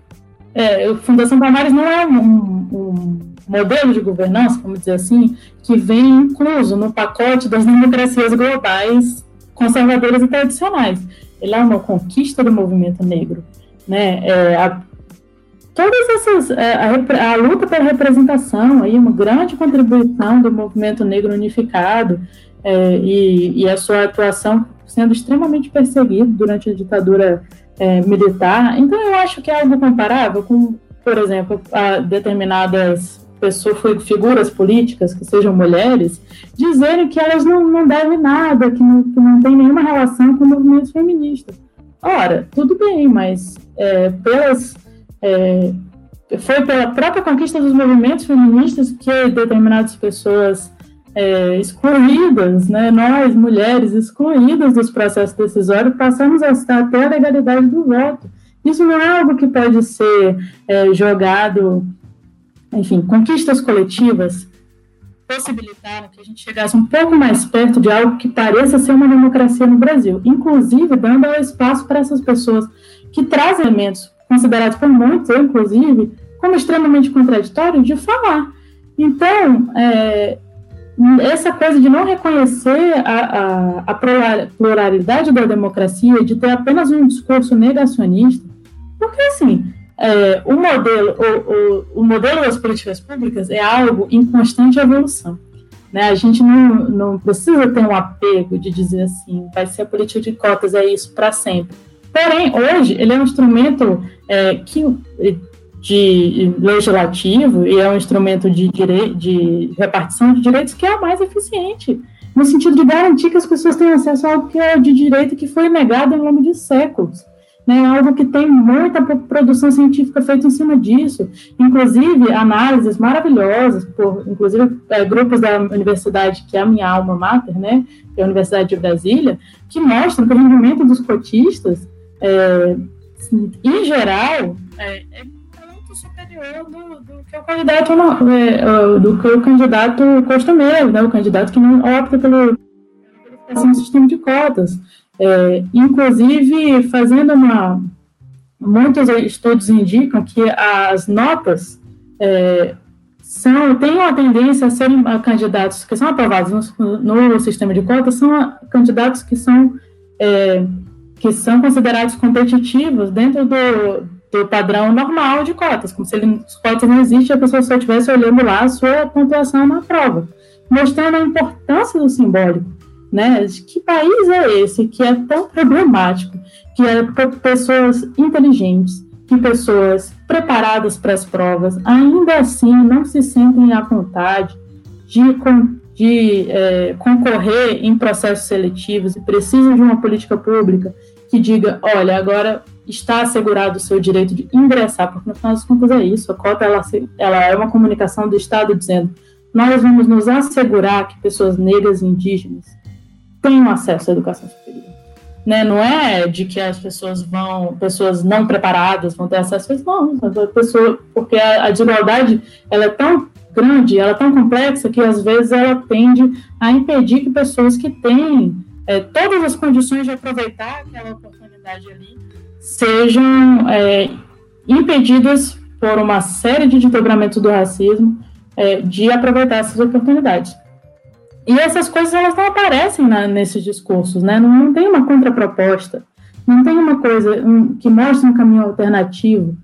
é, a Fundação Palmares não é um, um modelo de governança, vamos dizer assim, que vem incluso no pacote das democracias globais conservadoras e tradicionais ele é uma conquista do movimento negro, né? É, a, todas essas é, a, a, luta pela representação aí uma grande contribuição do movimento negro unificado é, e, e, a sua atuação sendo extremamente perseguido durante a ditadura é, militar. Então eu acho que é algo comparável com, por exemplo, determinadas pessoas, figuras políticas que sejam mulheres, dizerem que elas não, não devem nada, que não, que não tem nenhuma relação com o movimento feminista. Ora, tudo bem, mas é, pelas, é, foi pela própria conquista dos movimentos feministas que determinadas pessoas é, excluídas, né, nós, mulheres, excluídas dos processos decisórios, passamos a estar até a legalidade do voto. Isso não é algo que pode ser é, jogado, enfim, conquistas coletivas possibilitaram que a gente chegasse um pouco mais perto de algo que pareça ser uma democracia no Brasil, inclusive dando espaço para essas pessoas que trazem elementos considerados por muitos, inclusive, como extremamente contraditórios, de falar. Então, é, essa coisa de não reconhecer a, a, a, pluralidade da democracia, de ter apenas um discurso negacionista, porque assim, é, o, modelo, o, o, o, modelo das políticas públicas é algo em constante evolução. Né? A gente não, não precisa ter um apego de dizer assim, vai ser a política de cotas, é isso para sempre. Porém, hoje, ele é um instrumento é, que de legislativo e é um instrumento de, direi de repartição de direitos que é o mais eficiente, no sentido de garantir que as pessoas tenham acesso a algo que é de direito que foi negado ao longo de séculos. Né, algo que tem muita produção científica feita em cima disso, inclusive análises maravilhosas por, inclusive é, grupos da universidade que é a minha alma mater, né, que é a Universidade de Brasília, que mostram que o rendimento dos cotistas, é, em geral, é, é superior do, do que o candidato é, do que o candidato costumeiro, né? O candidato que não opta pelo, pelo sistema de cotas. É, inclusive, fazendo uma. Muitos estudos indicam que as notas é, são, têm uma tendência a serem candidatos que são aprovados no, no sistema de cotas, são candidatos que são, é, que são considerados competitivos dentro do, do padrão normal de cotas, como se ele, as cotas não existem, a pessoa só estivesse olhando lá a sua pontuação na prova, mostrando a importância do simbólico, né? De que país é esse que é tão problemático, que é pessoas inteligentes, que pessoas preparadas para as provas, ainda assim não se sentem à vontade de, de é, concorrer em processos seletivos e precisam de uma política pública que diga, olha, agora está assegurado o seu direito de ingressar, porque no final das contas é isso, a cota ela, ela é uma comunicação do Estado dizendo nós vamos nos assegurar que pessoas negras e indígenas tenham acesso à educação superior. Né? Não é de que as pessoas vão, pessoas não preparadas vão ter acesso a isso, não, pessoa, porque a, a desigualdade ela é tão grande, ela é tão complexa que às vezes ela tende a impedir que pessoas que têm é, todas as condições de aproveitar aquela oportunidade ali sejam é, impedidas por uma série de desdobramentos do racismo é, de aproveitar essas oportunidades. E essas coisas elas não aparecem na, nesses discursos, né? Não, não, tem uma contraproposta, não tem uma coisa um, que mostre um caminho alternativo.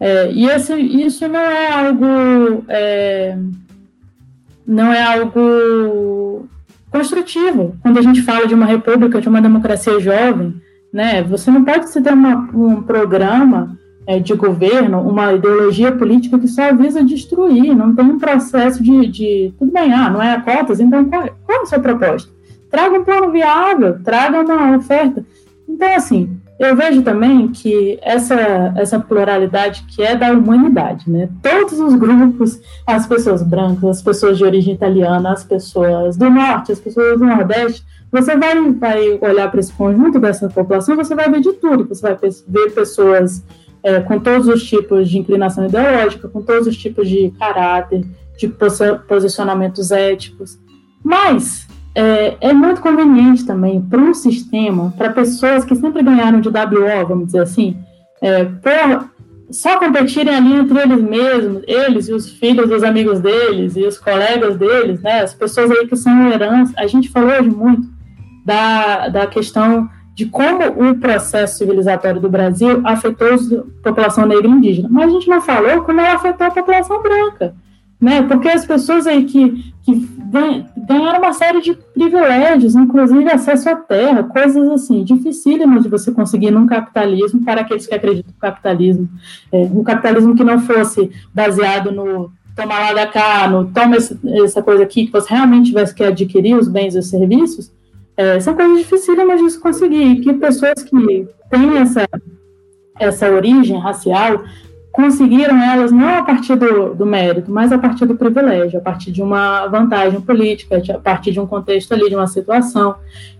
É, e esse, isso não é algo é, não é algo construtivo. Quando a gente fala de uma república, de uma democracia jovem, né? Você não pode ter uma, um programa é, de governo, uma ideologia política que só visa destruir, não tem um processo de, de tudo bem, ah, não é a cotas, então qual, qual é a sua proposta? Traga um plano viável, traga uma oferta. Então, assim, eu vejo também que essa, essa pluralidade que é da humanidade, né? Todos os grupos, as pessoas brancas, as pessoas de origem italiana, as pessoas do norte, as pessoas do nordeste, você vai, vai olhar para esse conjunto dessa população, você vai ver de tudo. Você vai ver pessoas é, com todos os tipos de inclinação ideológica, com todos os tipos de caráter, de posicionamentos éticos. Mas é, é muito conveniente também para um sistema, para pessoas que sempre ganharam de WO, vamos dizer assim, é, por só competirem ali entre eles mesmos, eles e os filhos dos amigos deles e os colegas deles, né, as pessoas aí que são herança. A gente falou hoje muito da, da questão de como o processo civilizatório do Brasil afetou a população negra e indígena. Mas a gente não falou como ela afetou a população branca, né? Porque as pessoas aí que, que ganharam uma série de privilégios, inclusive acesso à terra, coisas assim, dificílimas de você conseguir num capitalismo para aqueles que acreditam no capitalismo, é, um capitalismo que não fosse baseado no tomar lá da cá, no toma essa coisa aqui, que você realmente tivesse que adquirir os bens e os serviços, é, são coisas dificílimas de se conseguir, que pessoas que têm essa, essa origem racial conseguiram elas não a partir do, do, mérito, mas a partir do privilégio, a partir de uma vantagem política, a partir de um contexto ali, de uma situação.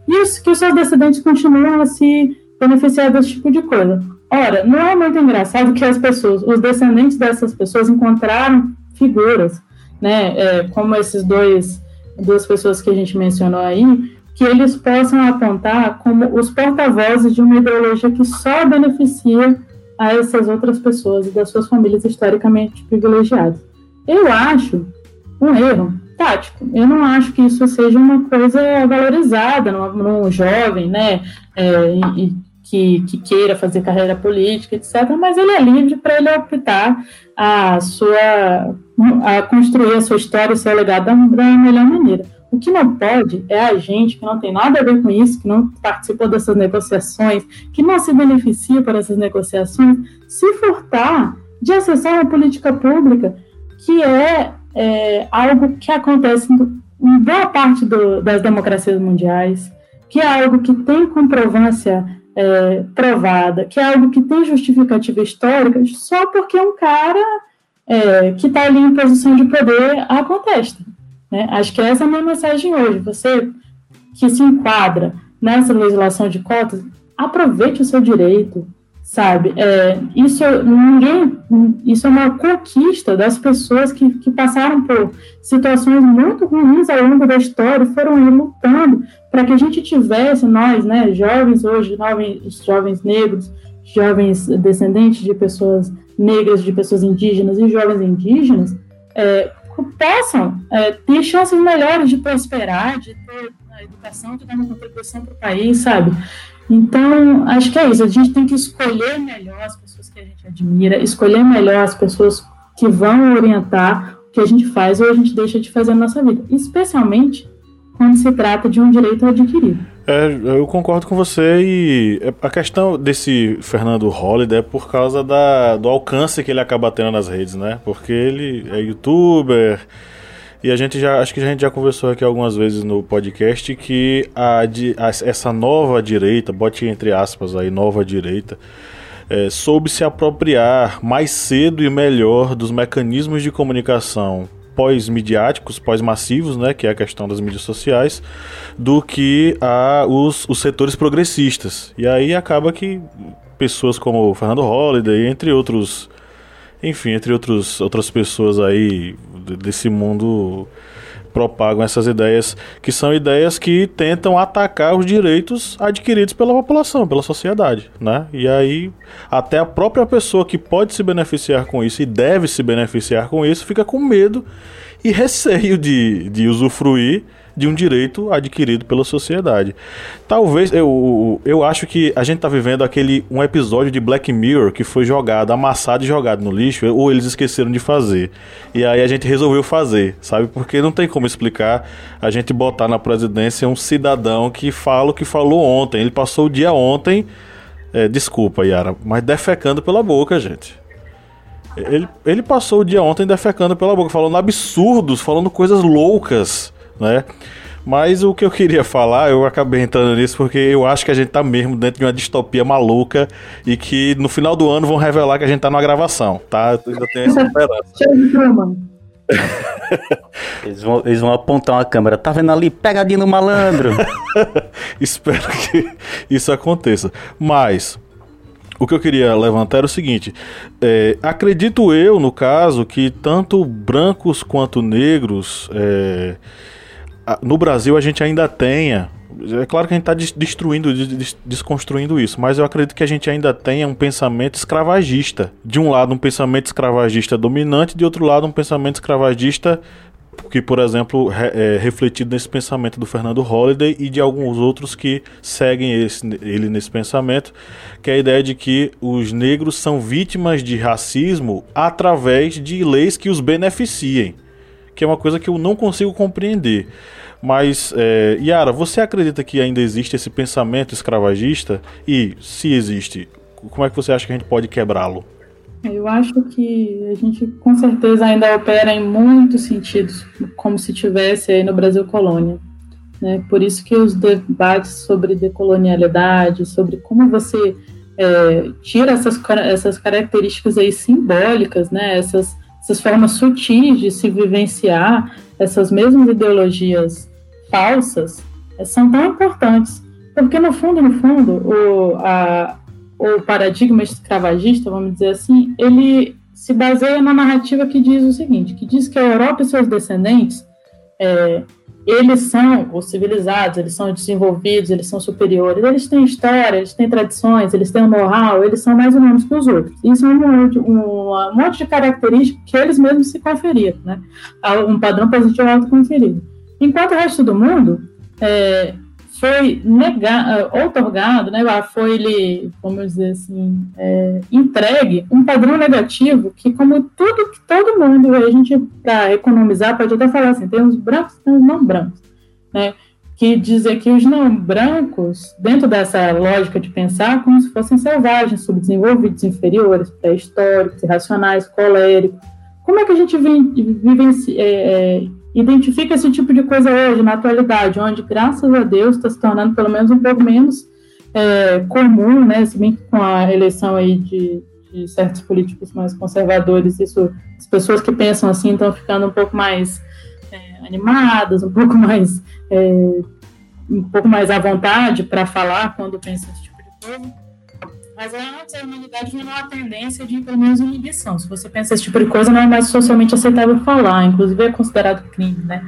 E que os seus descendentes continuam a se beneficiar desse tipo de coisa. Ora, não é muito engraçado que as pessoas, os descendentes dessas pessoas encontraram figuras, né, é, como esses dois, duas pessoas que a gente mencionou aí, que eles possam apontar como os porta-vozes de uma ideologia que só beneficia a essas outras pessoas e das suas famílias historicamente privilegiadas. Eu acho um erro tático. Eu não acho que isso seja uma coisa valorizada num, jovem, né, é, e, que, que, queira fazer carreira política, etc. Mas ele é livre para ele optar a sua a construir a sua história, o seu legado da, da melhor maneira. O que não pode é a gente que não tem nada a ver com isso, que não participou dessas negociações, que não se beneficia por essas negociações, se furtar de acessar uma política pública que é, é algo que acontece em boa parte do, das democracias mundiais, que é algo que tem comprovância é, provada, que é algo que tem justificativa histórica, só porque um cara é, que está ali em posição de poder a contesta. Né? Acho que essa é a minha mensagem hoje. Você que se enquadra nessa legislação de cotas, aproveite o seu direito, sabe? É, isso ninguém, isso é uma conquista das pessoas que, que passaram por situações muito ruins ao longo da história foram aí lutando para que a gente tivesse nós, né, jovens hoje, jovens, jovens negros, jovens descendentes de pessoas negras, de pessoas indígenas e jovens indígenas, é, possam é, ter chances melhores de prosperar, de ter a educação, de dar uma contribuição para o país, sabe? Então, acho que é isso. A gente tem que escolher melhor as pessoas que a gente admira, escolher melhor as pessoas que vão orientar o que a gente faz ou a gente deixa de fazer na nossa vida, especialmente quando se trata de um direito adquirido. É, eu concordo com você e é, a questão desse Fernando Holliday é por causa da, do alcance que ele acaba tendo nas redes, né? Porque ele é youtuber e a gente já, acho que a gente já conversou aqui algumas vezes no podcast que a, a essa nova direita, bote entre aspas aí, nova direita, é, soube se apropriar mais cedo e melhor dos mecanismos de comunicação pós-midiáticos, pós-massivos, né, que é a questão das mídias sociais, do que a, os, os setores progressistas. E aí acaba que pessoas como Fernando Holliday, entre outros, enfim, entre outros, outras pessoas aí desse mundo propagam essas ideias que são ideias que tentam atacar os direitos adquiridos pela população, pela sociedade, né? E aí até a própria pessoa que pode se beneficiar com isso e deve se beneficiar com isso fica com medo e [LAUGHS] receio de, de usufruir de um direito adquirido pela sociedade. Talvez, eu, eu acho que a gente está vivendo aquele um episódio de Black Mirror que foi jogado, amassado e jogado no lixo, ou eles esqueceram de fazer. E aí a gente resolveu fazer, sabe? Porque não tem como explicar a gente botar na presidência um cidadão que fala o que falou ontem. Ele passou o dia ontem, é, desculpa, Yara, mas defecando pela boca, gente. Ele, ele passou o dia ontem defecando pela boca, falando absurdos, falando coisas loucas né? Mas o que eu queria falar, eu acabei entrando nisso porque eu acho que a gente tá mesmo dentro de uma distopia maluca e que no final do ano vão revelar que a gente tá numa gravação, tá? Eu ainda tenho essa esperança. [LAUGHS] eles, vão, eles vão apontar uma câmera, tá vendo ali? Pegadinha no malandro. [LAUGHS] Espero que isso aconteça. Mas o que eu queria levantar era o seguinte: é, acredito eu, no caso, que tanto brancos quanto negros. É, no Brasil a gente ainda tenha. É claro que a gente está destruindo, desconstruindo isso, mas eu acredito que a gente ainda tenha um pensamento escravagista. De um lado, um pensamento escravagista dominante, de outro lado, um pensamento escravagista que, por exemplo, é refletido nesse pensamento do Fernando Holliday e de alguns outros que seguem esse, ele nesse pensamento, que é a ideia de que os negros são vítimas de racismo através de leis que os beneficiem, que é uma coisa que eu não consigo compreender. Mas, é, Yara, você acredita que ainda existe esse pensamento escravagista? E, se existe, como é que você acha que a gente pode quebrá-lo? Eu acho que a gente com certeza ainda opera em muitos sentidos, como se tivesse aí no Brasil colônia. Né? Por isso que os debates sobre decolonialidade, sobre como você é, tira essas, essas características aí simbólicas, né, essas, essas formas sutis de se vivenciar essas mesmas ideologias falsas, é, são tão importantes. Porque, no fundo, no fundo, o, a, o paradigma escravagista, vamos dizer assim, ele se baseia na narrativa que diz o seguinte, que diz que a Europa e seus descendentes, é, eles são os civilizados, eles são desenvolvidos, eles são superiores, eles têm história, eles têm tradições, eles têm know-how, eles são mais humanos que os outros. Isso é um um, um monte de características que eles mesmos se conferiram, né? Um padrão positivo autoconferido. Enquanto o resto do mundo é, foi negado, outorgado, né, foi ele, vamos dizer assim, é, entregue um padrão negativo que, como tudo que todo mundo, a gente, para economizar, pode até falar assim, tem os brancos e os não brancos, né, que dizer que os não brancos, dentro dessa lógica de pensar, como se fossem selvagens, subdesenvolvidos, inferiores, pré-históricos, irracionais, coléricos, como é que a gente vive, é, é, identifica esse tipo de coisa hoje, na atualidade, onde, graças a Deus, está se tornando pelo menos um pouco menos é, comum, né, se bem que com a eleição aí de, de, certos políticos mais conservadores, isso, as pessoas que pensam assim estão ficando um pouco mais é, animadas, um pouco mais é, um pouco mais à vontade para falar quando pensam esse tipo de coisa. Mas antes a humanidade tinha uma tendência de, pelo menos, inibição. Se você pensa esse tipo de coisa, não é mais socialmente aceitável falar, inclusive é considerado crime, né?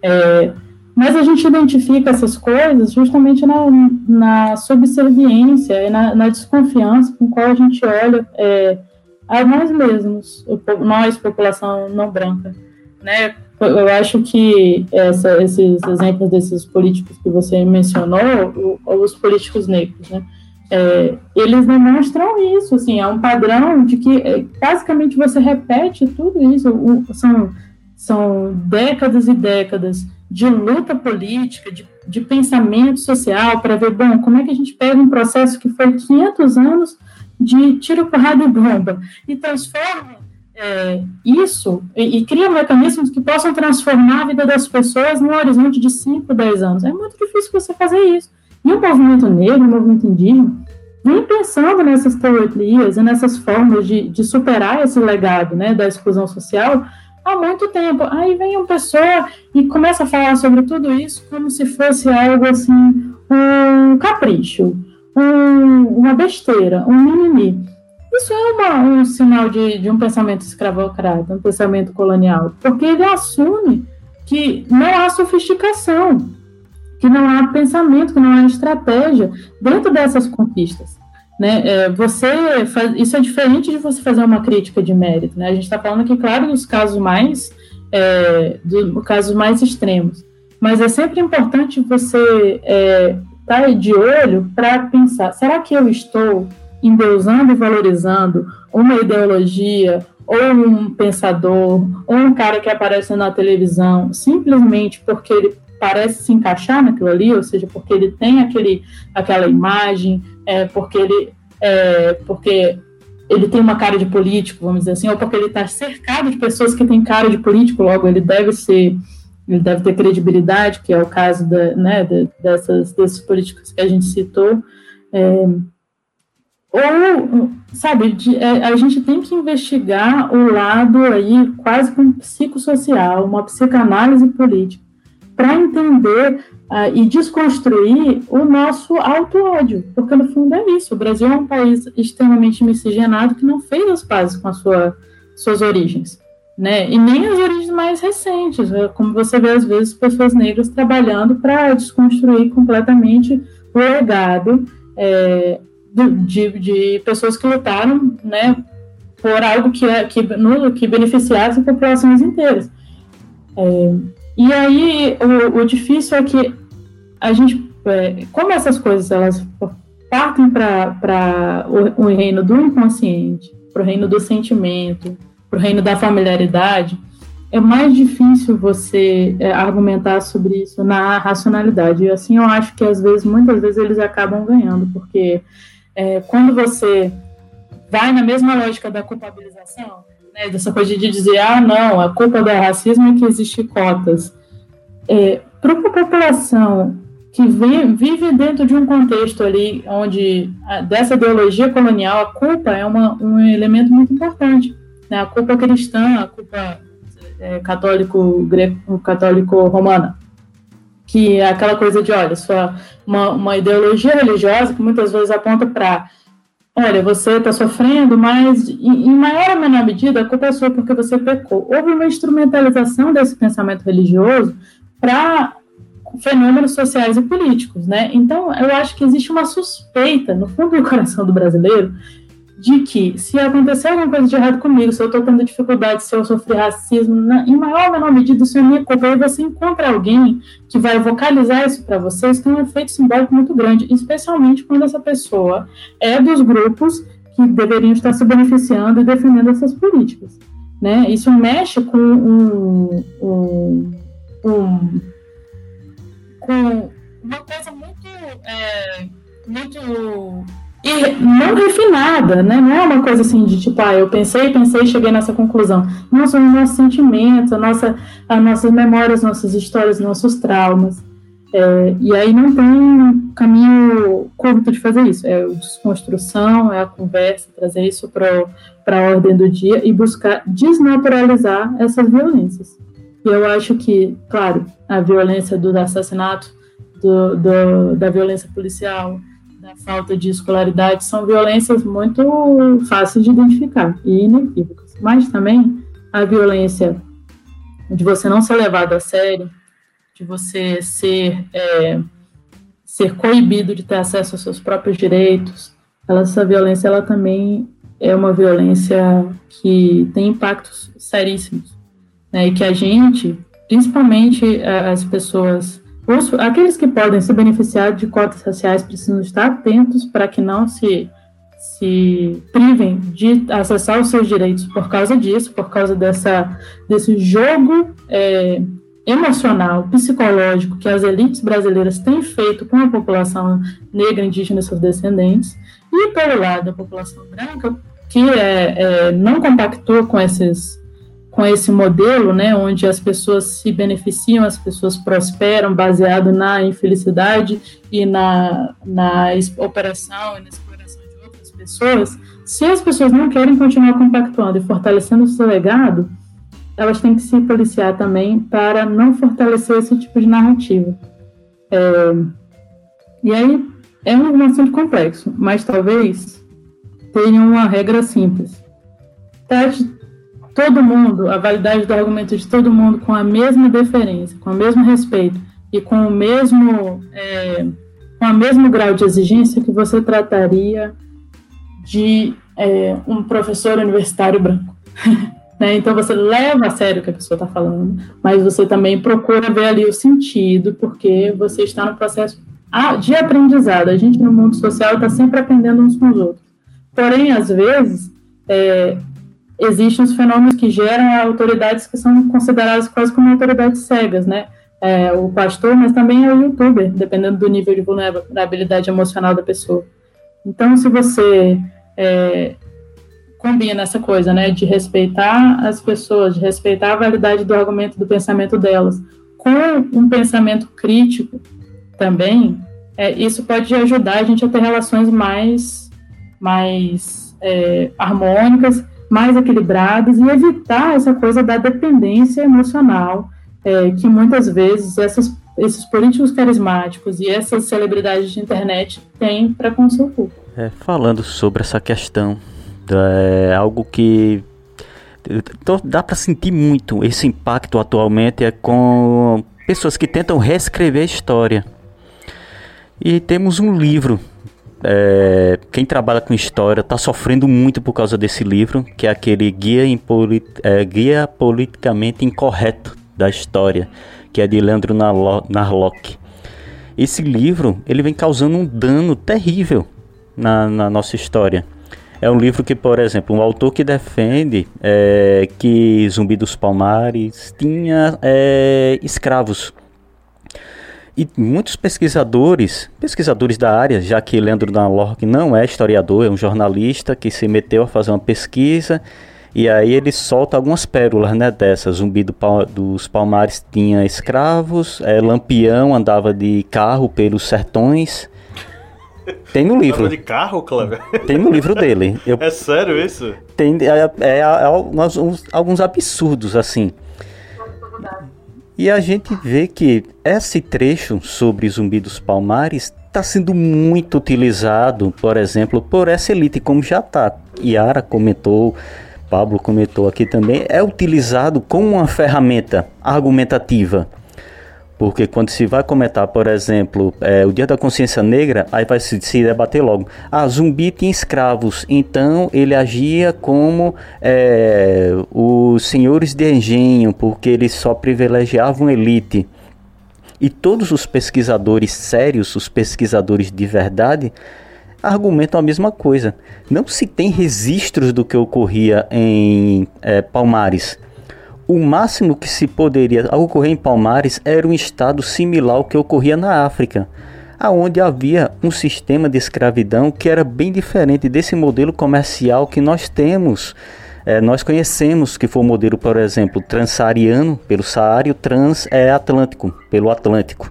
É, mas a gente identifica essas coisas justamente na, na subserviência e na, na desconfiança com qual a gente olha é, a nós mesmos, nós, população não branca, né? Eu acho que essa, esses exemplos desses políticos que você mencionou, os políticos negros, né? É, eles demonstram isso, assim, é um padrão de que é, basicamente você repete tudo isso, são, são décadas e décadas de luta política, de, de pensamento social, para ver, bom, como é que a gente pega um processo que foi 500 anos de tiro, porrada e bomba e transforma é, isso e, e, cria mecanismos que possam transformar a vida das pessoas no horizonte de 5, 10 anos. É muito difícil você fazer isso. E o movimento negro, o movimento indígena, vem pensando nessas teorias e nessas formas de, de superar esse legado né, da exclusão social há muito tempo. Aí vem uma pessoa e começa a falar sobre tudo isso como se fosse algo assim, um capricho, um, uma besteira, um mimimi. Isso é uma, um sinal de, de um pensamento escravocrata, um pensamento colonial, porque ele assume que não há sofisticação, que não há pensamento, que não há estratégia dentro dessas conquistas. Né? É, você faz, isso é diferente de você fazer uma crítica de mérito. Né? A gente está falando aqui, claro, dos casos mais é, do, casos mais extremos, mas é sempre importante você estar é, tá de olho para pensar: será que eu estou endeusando e valorizando uma ideologia ou um pensador ou um cara que aparece na televisão simplesmente porque ele parece se encaixar naquilo ali, ou seja, porque ele tem aquele, aquela imagem, é, porque ele é, porque ele tem uma cara de político, vamos dizer assim, ou porque ele está cercado de pessoas que têm cara de político, logo ele deve ser, ele deve ter credibilidade, que é o caso da, né, de, dessas, desses políticos que a gente citou. É, ou, sabe, de, é, a gente tem que investigar o lado aí quase como psicossocial, uma psicanálise política, para entender uh, e desconstruir o nosso auto-ódio, porque no fundo é isso. O Brasil é um país extremamente miscigenado que não fez as pazes com sua, suas origens. Né? E nem as origens mais recentes, né? como você vê às vezes pessoas negras trabalhando para desconstruir completamente o legado é, de, de, pessoas que lutaram, né, por algo que, é, que, no, que beneficiasse populações inteiras. É, e aí, o, o difícil é que a gente, é, como essas coisas elas partem para o, o reino do inconsciente, para o reino do sentimento, para o reino da familiaridade, é mais difícil você é, argumentar sobre isso na racionalidade. E assim eu acho que às vezes, muitas vezes, eles acabam ganhando, porque é, quando você vai na mesma lógica da culpabilização, né, dessa coisa de dizer, ah, não, a culpa do racismo é que existe cotas. É, Para uma população que vem, vive dentro de um contexto ali onde a, dessa ideologia colonial a culpa é uma, um elemento muito importante, né? A culpa cristã, a culpa é, católico greco, católico romana, que é aquela coisa de, olha, sua uma, uma ideologia religiosa que muitas vezes aponta para olha, você está sofrendo, mas em, maior ou menor medida a culpa é sua porque você pecou. Houve uma instrumentalização desse pensamento religioso para fenômenos sociais e políticos, né? Então, eu acho que existe uma suspeita no fundo do coração do brasileiro de que se acontecer alguma coisa de errado comigo, se eu estou tendo dificuldade, se eu sofri racismo, na, em maior ou menor medida isso é minha culpa, você encontra alguém que vai vocalizar isso para vocês, tem um efeito simbólico muito grande, especialmente quando essa pessoa é dos grupos que deveriam estar se beneficiando e defendendo essas políticas. Né? Isso mexe com um, um, um com uma coisa muito, é, muito não refinada, né? Não é uma coisa assim de tipo, ah, eu pensei, pensei e cheguei nessa conclusão. Não, são os nossos sentimentos, a nossa, as nossas memórias, nossas histórias, nossos traumas. É, e aí não tem caminho curto de fazer isso. É a desconstrução, é a conversa, trazer isso para a ordem do dia e buscar desnaturalizar essas violências. E eu acho que, claro, a violência do assassinato, do, do da violência policial, da falta de escolaridade são violências muito fáceis de identificar e inequívocas. Mas também a violência de você não ser levado a sério, de você ser, é, ser coibido de ter acesso aos seus próprios direitos, ela, essa violência ela também é uma violência que tem impactos seríssimos. Né, e que a gente, principalmente as pessoas os, aqueles que podem se beneficiar de cotas raciais precisam estar atentos para que não se, se privem de acessar os seus direitos por causa disso, por causa dessa, desse jogo é, emocional, psicológico que as elites brasileiras têm feito com a população negra, indígena e seus descendentes, e pelo lado da população branca, que é, é, não compactua com esses com esse modelo, né, onde as pessoas se beneficiam, as pessoas prosperam baseado na infelicidade e na, na operação e na exploração de outras pessoas, se as pessoas não querem continuar compactuando e fortalecendo o seu legado, elas têm que se policiar também para não fortalecer esse tipo de narrativa. É, e aí é um assunto complexo, mas talvez tenha uma regra simples. Trate todo mundo, a validade do argumento de todo mundo com a mesma deferência, com o mesmo respeito e com o mesmo, é, com o mesmo grau de exigência que você trataria de é, um professor universitário branco. [LAUGHS] né? Então você leva a sério o que a pessoa está falando, mas você também procura ver ali o sentido, porque você está no processo de aprendizado. A gente no mundo social está sempre aprendendo uns com os outros. Porém, às vezes, é, existem os fenômenos que geram autoridades que são consideradas quase como autoridades cegas, né? É, o pastor, mas também é o youtuber, dependendo do nível de vulnerabilidade emocional da pessoa. Então, se você é, combina essa coisa, né, de respeitar as pessoas, de respeitar a validade do argumento, do pensamento delas, com um pensamento crítico também, é, isso pode ajudar a gente a ter relações mais, mais é, harmônicas mais equilibrados e evitar essa coisa da dependência emocional é, que muitas vezes essas, esses políticos carismáticos e essas celebridades de internet têm para com seu público. É, falando sobre essa questão, é algo que então, dá para sentir muito esse impacto atualmente é com pessoas que tentam reescrever a história. E temos um livro é, quem trabalha com história está sofrendo muito por causa desse livro, que é aquele Guia, Polit é, Guia Politicamente Incorreto da História, que é de Leandro Narlock. Esse livro ele vem causando um dano terrível na, na nossa história. É um livro que, por exemplo, um autor que defende é, que Zumbi dos Palmares tinha é, escravos e muitos pesquisadores, pesquisadores da área, já que Leandro Danlorg não é historiador, é um jornalista que se meteu a fazer uma pesquisa E aí ele solta algumas pérolas, né, dessas. Zumbi do pal dos Palmares tinha escravos, é, Lampião andava de carro pelos sertões. Tem no livro. de carro, Cleber? Tem no livro dele. Eu, é sério isso? Tem é, é, é alguns, alguns absurdos, assim. E a gente vê que esse trecho sobre Zumbi dos Palmares está sendo muito utilizado, por exemplo, por essa elite, como já está. Yara comentou, Pablo comentou aqui também, é utilizado como uma ferramenta argumentativa. Porque quando se vai comentar, por exemplo, é, o Dia da Consciência Negra, aí vai se, se, debater logo. Ah, zumbi tinha escravos, então ele agia como é, os senhores de engenho, porque eles só privilegiavam elite. E todos os pesquisadores sérios, os pesquisadores de verdade, argumentam a mesma coisa. Não se tem registros do que ocorria em é, Palmares o máximo que se poderia ocorrer em Palmares era um estado similar ao que ocorria na África, aonde havia um sistema de escravidão que era bem diferente desse modelo comercial que nós temos. É, nós conhecemos que foi o modelo, por exemplo, transsaariano pelo Saara e o trans é Atlântico pelo Atlântico,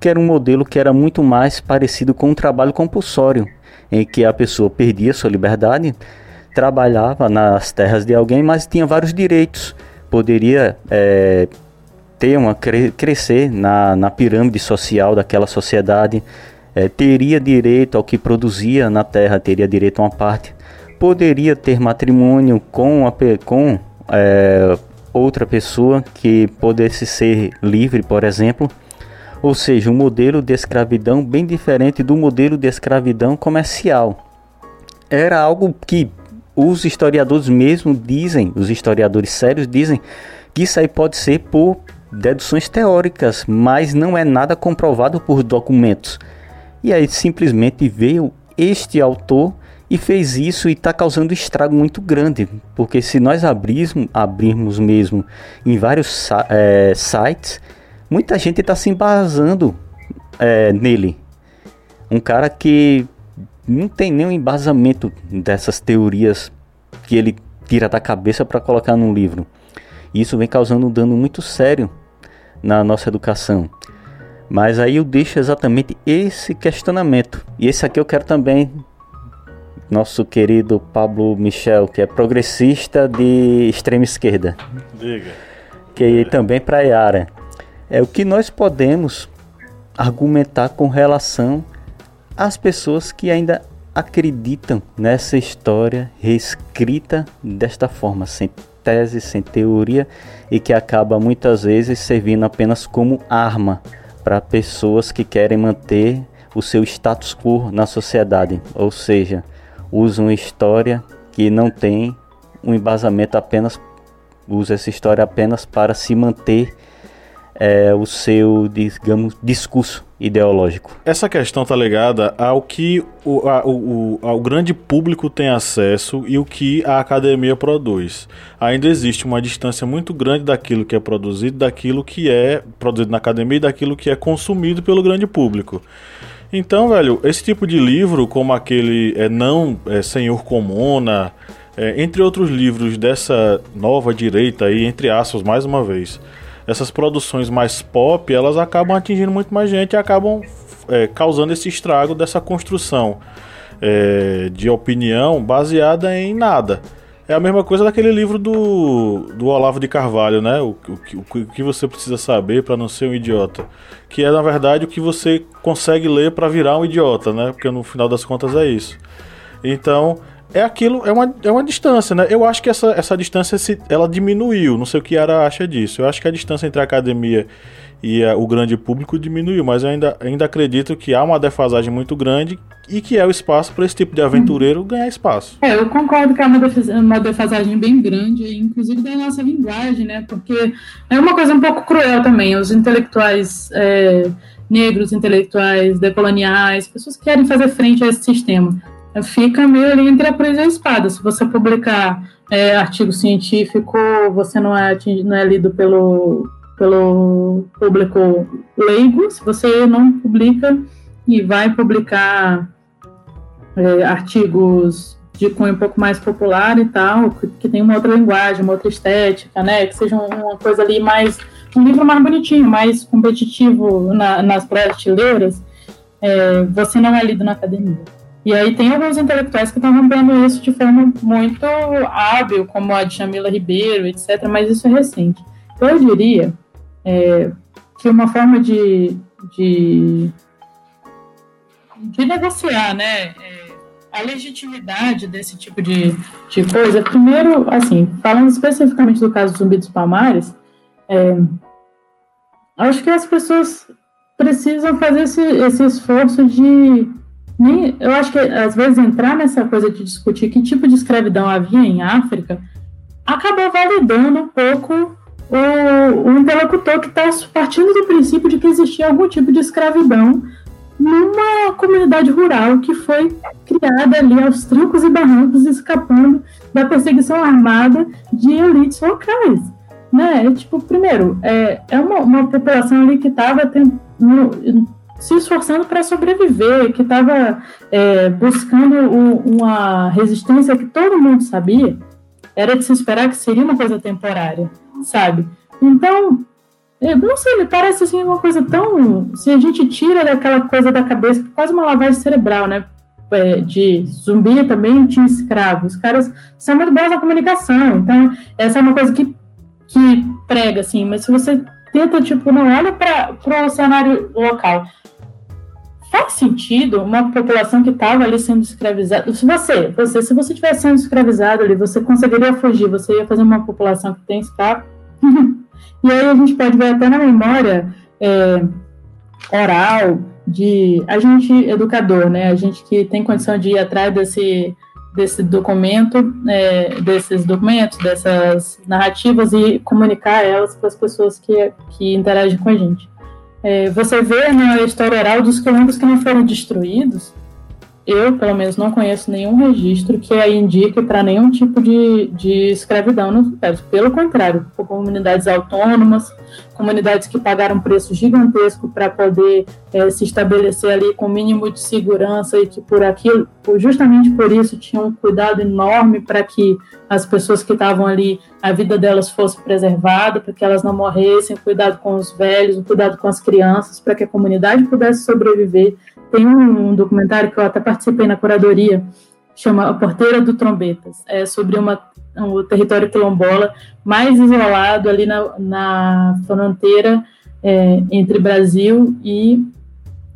que era um modelo que era muito mais parecido com um trabalho compulsório, em que a pessoa perdia sua liberdade, trabalhava nas terras de alguém, mas tinha vários direitos poderia é, ter uma cre crescer na, na pirâmide social daquela sociedade, é, teria direito ao que produzia na terra, teria direito a uma parte, poderia ter matrimônio com, a, com é, outra pessoa que pudesse ser livre, por exemplo. Ou seja, um modelo de escravidão bem diferente do modelo de escravidão comercial. Era algo que os historiadores mesmo dizem, os historiadores sérios dizem que isso aí pode ser por deduções teóricas, mas não é nada comprovado por documentos. E aí simplesmente veio este autor e fez isso e está causando estrago muito grande, porque se nós abrirmos, abrirmos mesmo em vários é, sites, muita gente está se embasando é, nele. Um cara que não tem nenhum embasamento dessas teorias que ele tira da cabeça para colocar num livro. Isso vem causando um dano muito sério na nossa educação. Mas aí eu deixo exatamente esse questionamento. E esse aqui eu quero também nosso querido Pablo Michel, que é progressista de extrema esquerda. Diga. Que é. também para Yara. É o que nós podemos argumentar com relação as pessoas que ainda acreditam nessa história reescrita desta forma, sem tese, sem teoria e que acaba muitas vezes servindo apenas como arma para pessoas que querem manter o seu status quo na sociedade, ou seja, usam história que não tem um embasamento apenas usa essa história apenas para se manter é, o seu, digamos, discurso ideológico. Essa questão está ligada ao que o, a, o, ao grande público tem acesso e o que a academia produz. Ainda existe uma distância muito grande daquilo que é produzido, daquilo que é produzido na academia e daquilo que é consumido pelo grande público. Então, velho, esse tipo de livro, como aquele é, Não é, Senhor Comuna, é, entre outros livros dessa nova direita aí, entre aspas, mais uma vez, essas produções mais pop, elas acabam atingindo muito mais gente e acabam é, causando esse estrago dessa construção é, de opinião baseada em nada. É a mesma coisa daquele livro do, do Olavo de Carvalho, né? O, o, o que você precisa saber para não ser um idiota. Que é, na verdade, o que você consegue ler para virar um idiota, né? Porque no final das contas é isso. Então, é aquilo, é uma, é uma distância, né? Eu acho que essa, essa distância se, ela diminuiu, não sei o que Ara acha disso. Eu acho que a distância entre a academia e a, o grande público diminuiu, mas eu ainda, ainda acredito que há uma defasagem muito grande e que é o espaço para esse tipo de aventureiro uhum. ganhar espaço. É, eu concordo que é uma defasagem bem grande, inclusive da nossa linguagem, né? Porque é uma coisa um pouco cruel também. Os intelectuais é, negros, intelectuais decoloniais, pessoas que querem fazer frente a esse sistema fica meio ali entre a presa e a espada. Se você publicar é, artigo científico, você não é, não é lido pelo, pelo público leigo. Se você não publica e vai publicar é, artigos de cunho um pouco mais popular e tal, que, que tem uma outra linguagem, uma outra estética, né? Que seja uma coisa ali mais. um livro mais bonitinho, mais competitivo na, nas prateleiras, é, você não é lido na academia. E aí tem alguns intelectuais que estão rompendo isso de forma muito hábil, como a de Jamila Ribeiro, etc., mas isso é recente. Eu diria é, que uma forma de, de, de negociar, né? É, a legitimidade desse tipo de, de coisa, primeiro, assim, falando especificamente do caso do Zumbi dos Palmares, é, acho que as pessoas precisam fazer esse, esse esforço de. Nem, eu acho que, às vezes, entrar nessa coisa de discutir que tipo de escravidão havia em África acabou validando um pouco o, o interlocutor que está partindo do princípio de que existia algum tipo de escravidão numa comunidade rural que foi criada ali aos trancos e barrancos, escapando da perseguição armada de elites locais. Né? Tipo, primeiro, é, é uma, uma população ali que estava se esforçando para sobreviver, que estava é, buscando uma resistência que todo mundo sabia, era de se esperar que seria uma coisa temporária, sabe? Então, eu não sei, me parece assim uma coisa tão. Se a gente tira daquela coisa da cabeça, quase uma lavagem cerebral, né? É, de zumbi também tinha escravos. Os caras são muito bons na comunicação. Então, essa é uma coisa que, que prega, assim. Mas se você tenta, tipo, não olha para o cenário local. Faz sentido uma população que estava ali sendo escravizada. Se você, você, se você tivesse sendo escravizado ali, você conseguiria fugir, você ia fazer uma população que tem escravo. [LAUGHS] E aí a gente pode ver até na memória é, oral de a gente educador, né? A gente que tem condição de ir atrás desse desse documento, é, desses documentos, dessas narrativas e comunicar elas para as pessoas que, que interagem com a gente. É, você vê na história oral dos quilombos que não foram destruídos, eu, pelo menos, não conheço nenhum registro que indique para nenhum tipo de, de escravidão no impérios. Pelo contrário, comunidades autônomas, comunidades que pagaram preço gigantesco para poder é, se estabelecer ali com o mínimo de segurança e que por aquilo, justamente por isso, tinham um cuidado enorme para que as pessoas que estavam ali, a vida delas fosse preservada, para que elas não morressem, cuidado com os velhos, cuidado com as crianças, para que a comunidade pudesse sobreviver. Tem um documentário que eu até participei na curadoria, chama A Porteira do Trombetas, é sobre uma, um território quilombola mais isolado ali na, na fronteira é, entre Brasil e,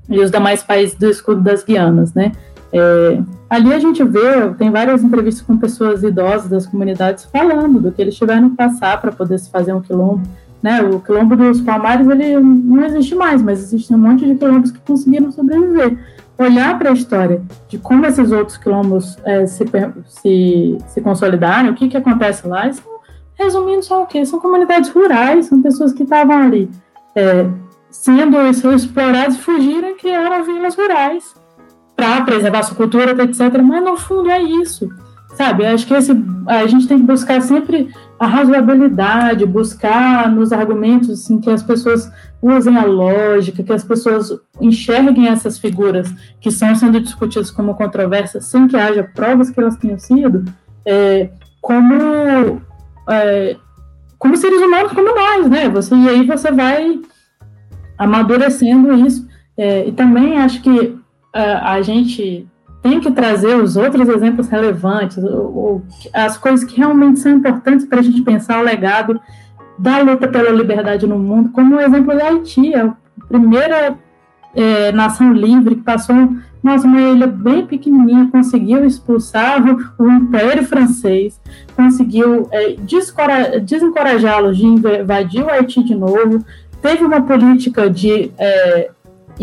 e os demais países do escudo das Guianas, né? É, ali a gente vê, tem várias entrevistas com pessoas idosas das comunidades falando do que eles tiveram que passar para poder se fazer um quilombo, né? O quilombo dos Palmares ele não existe mais, mas existe um monte de quilombos que conseguiram sobreviver. Olhar para a história de como esses outros quilombos é, se, se, se consolidaram, o que, que acontece lá, são, resumindo, são o quê? São comunidades rurais, são pessoas que estavam ali é, sendo exploradas e fugiram, criaram vilas rurais para preservar sua cultura, etc. Mas no fundo é isso sabe? Acho que esse, a gente tem que buscar sempre a razoabilidade, buscar nos argumentos assim, que as pessoas usem a lógica, que as pessoas enxerguem essas figuras que estão sendo discutidas como controversas, sem que haja provas que elas tenham sido, é, como, é, como seres humanos como nós, né? Você, e aí você vai amadurecendo isso. É, e também acho que a, a gente tem que trazer os outros exemplos relevantes, as coisas que realmente são importantes para a gente pensar o legado da luta pela liberdade no mundo, como o exemplo da Haiti, a primeira é, nação livre que passou nossa, uma ilha bem pequenininha, conseguiu expulsar o Império Francês, conseguiu é, desencorajá-los de invadir o Haiti de novo, teve uma política de é,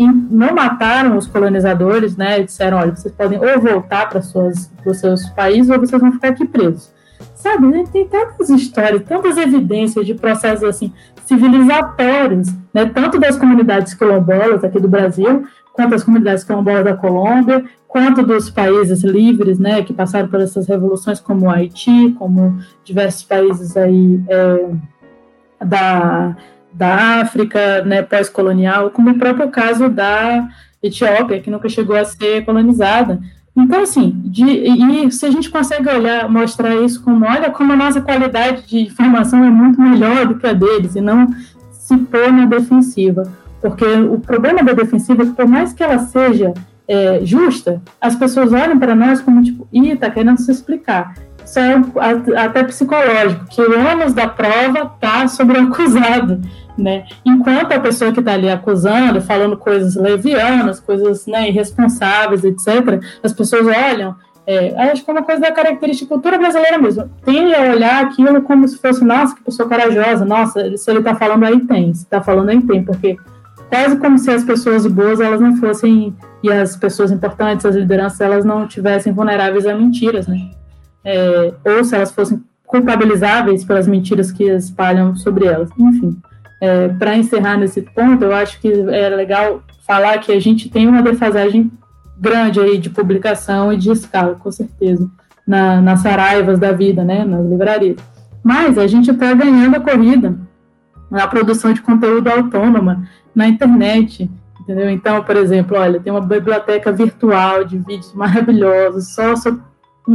não mataram os colonizadores, né? Disseram, olha, vocês podem ou voltar para os seus países ou vocês vão ficar aqui presos. Sabe, né? tem tantas histórias, tantas evidências de processos assim civilizatórios, né? Tanto das comunidades quilombolas aqui do Brasil, quanto das comunidades quilombolas da Colômbia, quanto dos países livres, né? Que passaram por essas revoluções, como o Haiti, como diversos países aí é, da da África né, pós-colonial, como o próprio caso da Etiópia, que nunca chegou a ser colonizada. Então, assim, de, e se a gente consegue olhar, mostrar isso como, olha como a nossa qualidade de informação é muito melhor do que a deles, e não se pôr na defensiva. Porque o problema da defensiva é que, por mais que ela seja é, justa, as pessoas olham para nós como, tipo, ih, tá querendo se explicar. Isso é até psicológico, que o ônus da prova tá sobre o acusado né? Enquanto a pessoa que está ali acusando, falando coisas levianas, coisas né, irresponsáveis, etc., as pessoas olham. É, acho que é uma coisa da característica cultura brasileira mesmo. Tem a olhar aquilo como se fosse, nossa, que pessoa corajosa, nossa, se ele está falando aí tem, se está falando aí tem, porque quase como se as pessoas boas elas não fossem, e as pessoas importantes, as lideranças, elas não tivessem vulneráveis a mentiras, né? É, ou se elas fossem culpabilizáveis pelas mentiras que espalham sobre elas, enfim. É, Para encerrar nesse ponto, eu acho que é legal falar que a gente tem uma defasagem grande aí de publicação e de escala, com certeza, na, nas saraivas da vida, né, nas livrarias. Mas a gente está ganhando a corrida na produção de conteúdo autônoma na internet, entendeu? Então, por exemplo, olha, tem uma biblioteca virtual de vídeos maravilhosos, só, só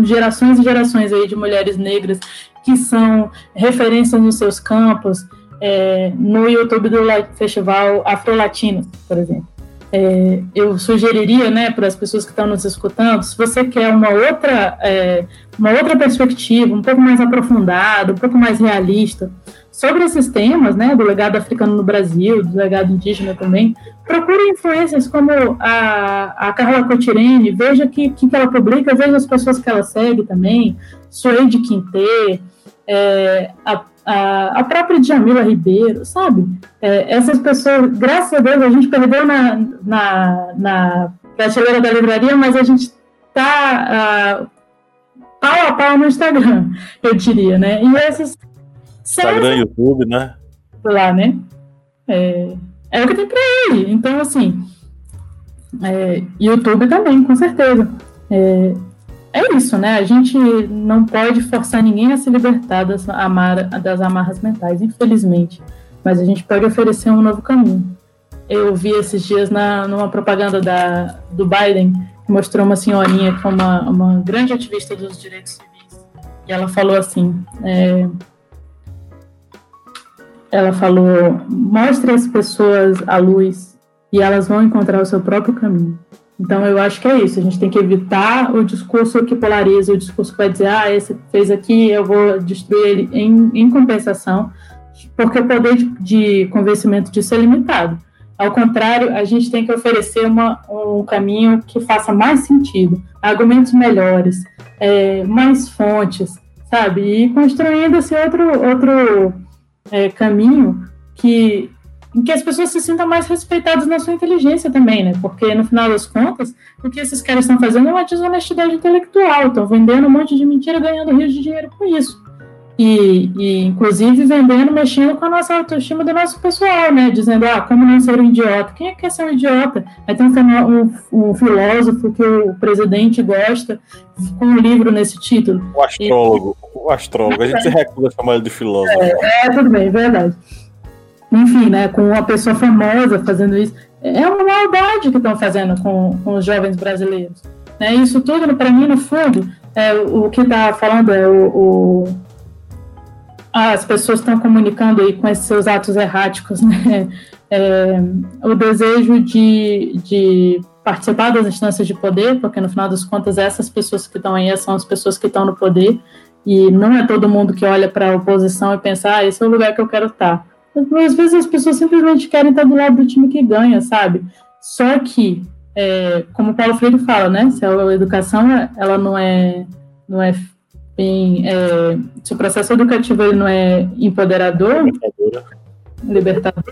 gerações e gerações aí de mulheres negras que são referências nos seus campos, é, no YouTube do Festival Afro Latino, por exemplo. É, eu sugeriria, né, para as pessoas que estão nos escutando, se você quer uma outra, é, uma outra perspectiva, um pouco mais aprofundada, um pouco mais realista sobre esses temas, né, do legado africano no Brasil, do legado indígena também, procure influências como a, a Carla Cotirene, veja o que, que ela publica, veja as pessoas que ela segue também, Suede Quintê, é, a a, a própria Djamila Ribeiro, sabe? É, essas pessoas, graças a Deus, a gente perdeu na, na, na prateleira da livraria, mas a gente está uh, pau a pau no Instagram, eu diria, né? E esses. Instagram, e YouTube, né? Lá, né? É, é o que tem para ele. Então, assim. É, YouTube também, com certeza. É, é isso, né? A gente não pode forçar ninguém a se libertar das, amar, das amarras mentais, infelizmente. Mas a gente pode oferecer um novo caminho. Eu vi esses dias na, numa propaganda da, do Biden, que mostrou uma senhorinha que é uma, uma grande ativista dos direitos civis. E ela falou assim: é, ela falou, mostre as pessoas a luz e elas vão encontrar o seu próprio caminho. Então, eu acho que é isso. A gente tem que evitar o discurso que polariza, o discurso que vai dizer, ah, esse fez aqui, eu vou destruir ele em, em compensação, porque o poder de, de convencimento disso é limitado. Ao contrário, a gente tem que oferecer uma, um caminho que faça mais sentido, argumentos melhores, é, mais fontes, sabe? E construindo esse outro, outro é, caminho que em que as pessoas se sintam mais respeitadas na sua inteligência também, né? Porque, no final das contas, o que esses caras estão fazendo é uma desonestidade intelectual, estão vendendo um monte de mentira, ganhando rios de dinheiro com isso. E, e, inclusive, vendendo, mexendo com a nossa autoestima do nosso pessoal, né? Dizendo, ah, como não ser um idiota? Quem é que quer ser um idiota? Aí tem um, um, um filósofo que o presidente gosta, com um livro nesse título. O astrólogo, e... o astrólogo. A gente se recusa a chamar ele de filósofo. É, é tudo bem, é verdade enfim, né, com uma pessoa famosa fazendo isso. É uma maldade que estão fazendo com, com os jovens brasileiros. Né? Isso tudo, para mim, no fundo, é, o, que está falando é o, o as pessoas estão comunicando aí com esses seus atos erráticos, né? É, o desejo de, de participar das instâncias de poder, porque no final das contas essas pessoas que estão aí são as pessoas que estão no poder, e não é todo mundo que olha para a oposição e pensa, ah, esse é o lugar que eu quero estar. Às vezes as pessoas simplesmente querem estar do lado do time que ganha, sabe? Só que, é, como o Paulo Freire fala, né? Se a educação ela não é, não é bem, é, se o processo educativo ele não é empoderador, libertador,